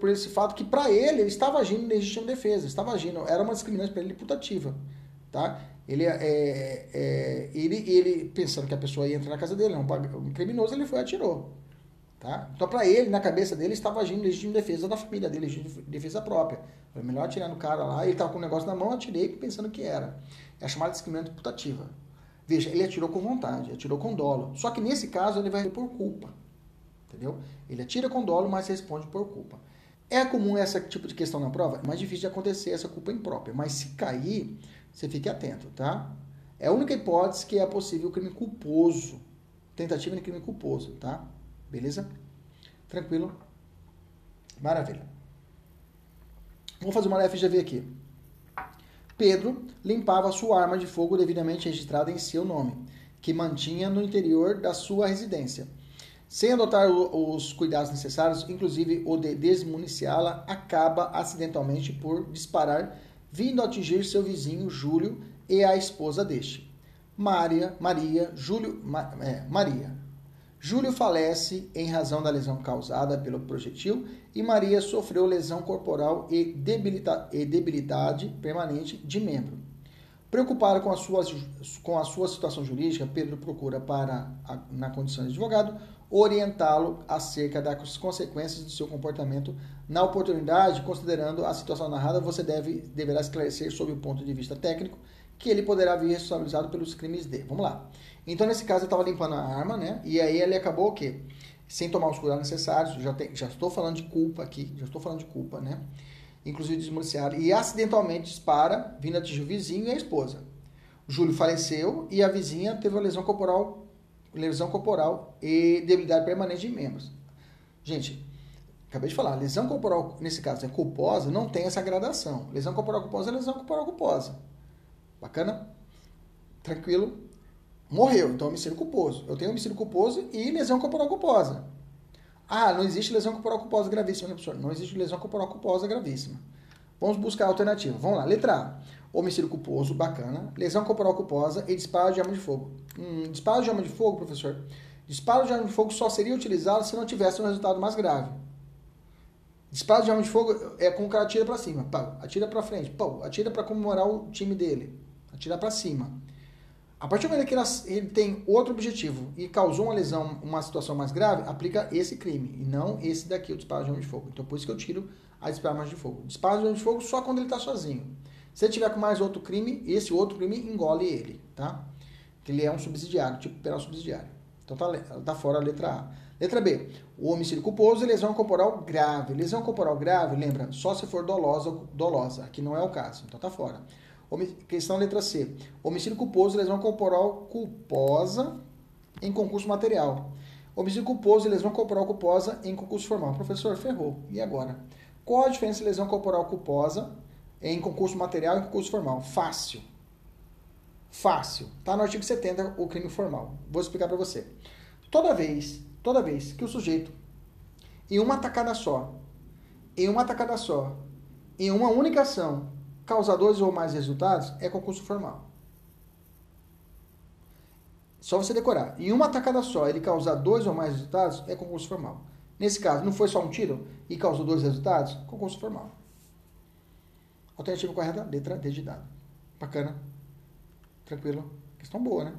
por esse fato que, para ele, ele estava agindo em legítima defesa, estava agindo, era uma discriminante para ele putativa. Tá? Ele, é, é, é, ele, ele, pensando que a pessoa ia entrar na casa dele, um, criminoso, ele foi e atirou. Tá? Então, para ele, na cabeça dele, estava agindo legítima defesa da família dele, legítima defesa própria. Foi melhor atirar no cara lá, ele estava com o negócio na mão, atirei pensando que era. É chamada de discriminante putativa. Veja, ele atirou com vontade, atirou com dolo. Só que nesse caso, ele vai por culpa. entendeu? Ele atira com dolo, mas responde por culpa. É comum esse tipo de questão na prova? É mais difícil de acontecer essa culpa imprópria, mas se cair, você fique atento, tá? É a única hipótese que é possível crime culposo, tentativa de crime culposo, tá? Beleza? Tranquilo? Maravilha. Vamos fazer uma FGV aqui. Pedro limpava sua arma de fogo devidamente registrada em seu nome, que mantinha no interior da sua residência. Sem adotar os cuidados necessários, inclusive o de desmuniciá-la, acaba acidentalmente por disparar, vindo atingir seu vizinho Júlio e a esposa deste. Maria, Maria, Júlio, Ma, é, Maria. Júlio falece em razão da lesão causada pelo projetil e Maria sofreu lesão corporal e, debilita, e debilidade permanente de membro. Preocupado com a, sua, com a sua situação jurídica, Pedro procura, para, na condição de advogado, orientá-lo acerca das consequências do seu comportamento. Na oportunidade, considerando a situação narrada, você deve, deverá esclarecer sob o ponto de vista técnico que ele poderá vir responsabilizado pelos crimes de. Vamos lá. Então, nesse caso, eu estava limpando a arma, né? E aí ele acabou o quê? Sem tomar os cuidados necessários, já, tem, já estou falando de culpa aqui, já estou falando de culpa, né? Inclusive desmuniciado, e acidentalmente dispara, vindo atingir o vizinho e a esposa. Júlio faleceu e a vizinha teve uma lesão corporal, lesão corporal e debilidade permanente de membros. Gente, acabei de falar, lesão corporal, nesse caso, é culposa, não tem essa gradação. Lesão corporal culposa é lesão corporal culposa. Bacana? Tranquilo? Morreu, então homicídio culposo. Eu tenho homicídio culposo e lesão corporal culposa. Ah, não existe lesão corporal culposa gravíssima, né, professor? Não existe lesão corporal culposa gravíssima. Vamos buscar a alternativa. Vamos lá, letra A. Homicídio culposo, bacana. Lesão corporal culposa e disparo de arma de fogo. Hum, disparo de arma de fogo, professor? Disparo de arma de fogo só seria utilizado se não tivesse um resultado mais grave. Disparo de arma de fogo é com o cara atira para cima, pau, atira para frente, pau, atira para comemorar o time dele atirar para cima. A partir do momento que ele tem outro objetivo e causou uma lesão, uma situação mais grave, aplica esse crime e não esse daqui, o disparo de arma de fogo. Então, por isso que eu tiro a disparo de arma de fogo. Disparo de fogo só quando ele está sozinho. Se ele tiver com mais outro crime, esse outro crime engole ele, tá? Que ele é um subsidiário, tipo penal subsidiário. Então, tá, tá fora a letra A. Letra B. O homicídio culposo e lesão corporal grave. Lesão corporal grave, lembra, só se for dolosa, dolosa. Aqui não é o caso, então tá fora. Questão letra C. Homicídio culposo, lesão corporal culposa em concurso material. Homicídio culposo e lesão corporal culposa em concurso formal. Professor, ferrou. E agora? Qual a diferença de lesão corporal culposa em concurso material e concurso formal? Fácil. Fácil. Está no artigo 70 o crime formal. Vou explicar para você. Toda vez, toda vez que o sujeito, em uma tacada só, em uma tacada só, em uma única ação, causar dois ou mais resultados é concurso formal. Só você decorar. Em uma tacada só, ele causar dois ou mais resultados é concurso formal. Nesse caso, não foi só um tiro e causou dois resultados? Concurso formal. Alternativa correta, letra D de dado. Bacana. Tranquilo. Questão boa, né?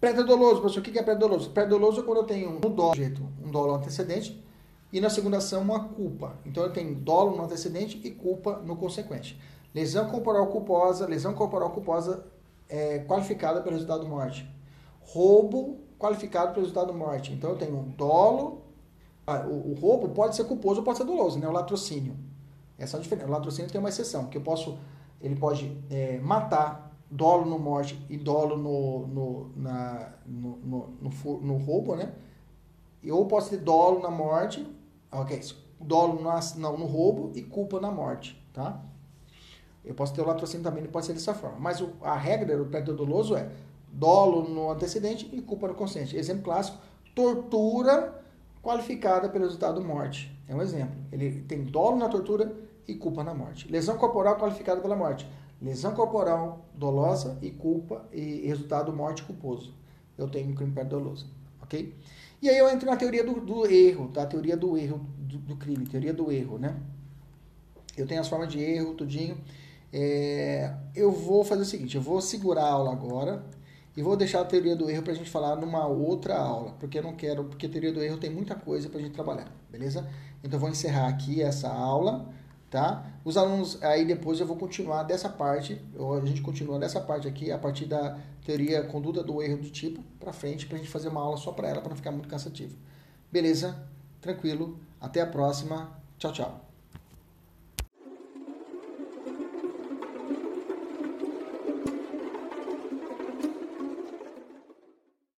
Pré-doloso, professor, o que é pré-doloso? Pré-doloso é quando eu tenho um dolo, um dolo antecedente e na segunda ação uma culpa. Então eu tenho dolo no antecedente e culpa no consequente. Lesão corporal culposa, lesão corporal culposa é qualificada pelo resultado morte. Roubo qualificado pelo resultado morte. Então eu tenho um dolo. Ah, o, o, roubo pode ser culposo ou pode ser doloso, né? O latrocínio. Essa é a diferença. O latrocínio tem uma exceção, que eu posso. Ele pode é, matar dolo no morte e dolo no, no, na, no, no, no, no roubo, né? Ou posso ter dolo na morte, ok, dolo não, no roubo e culpa na morte, tá? Eu posso ter o latrocínio também, pode ser dessa forma. Mas o, a regra do prédio doloso é dolo no antecedente e culpa no consciente. Exemplo clássico, tortura qualificada pelo resultado morte. É um exemplo. Ele tem dolo na tortura e culpa na morte. Lesão corporal qualificada pela morte. Lesão corporal dolosa e culpa e resultado morte culposo. Eu tenho um crime doloso, ok? E aí eu entro na teoria do, do erro, tá? A teoria do erro do, do crime, teoria do erro, né? Eu tenho as formas de erro, tudinho. É, eu vou fazer o seguinte, eu vou segurar a aula agora e vou deixar a teoria do erro para a gente falar numa outra aula, porque eu não quero, porque a teoria do erro tem muita coisa para a gente trabalhar, beleza? Então vou encerrar aqui essa aula, tá? Os alunos, aí depois eu vou continuar dessa parte, a gente continua dessa parte aqui, a partir da teoria conduta do erro do tipo, para frente, para a gente fazer uma aula só para ela, para não ficar muito cansativo. Beleza? tranquilo. Até a próxima. Tchau, tchau.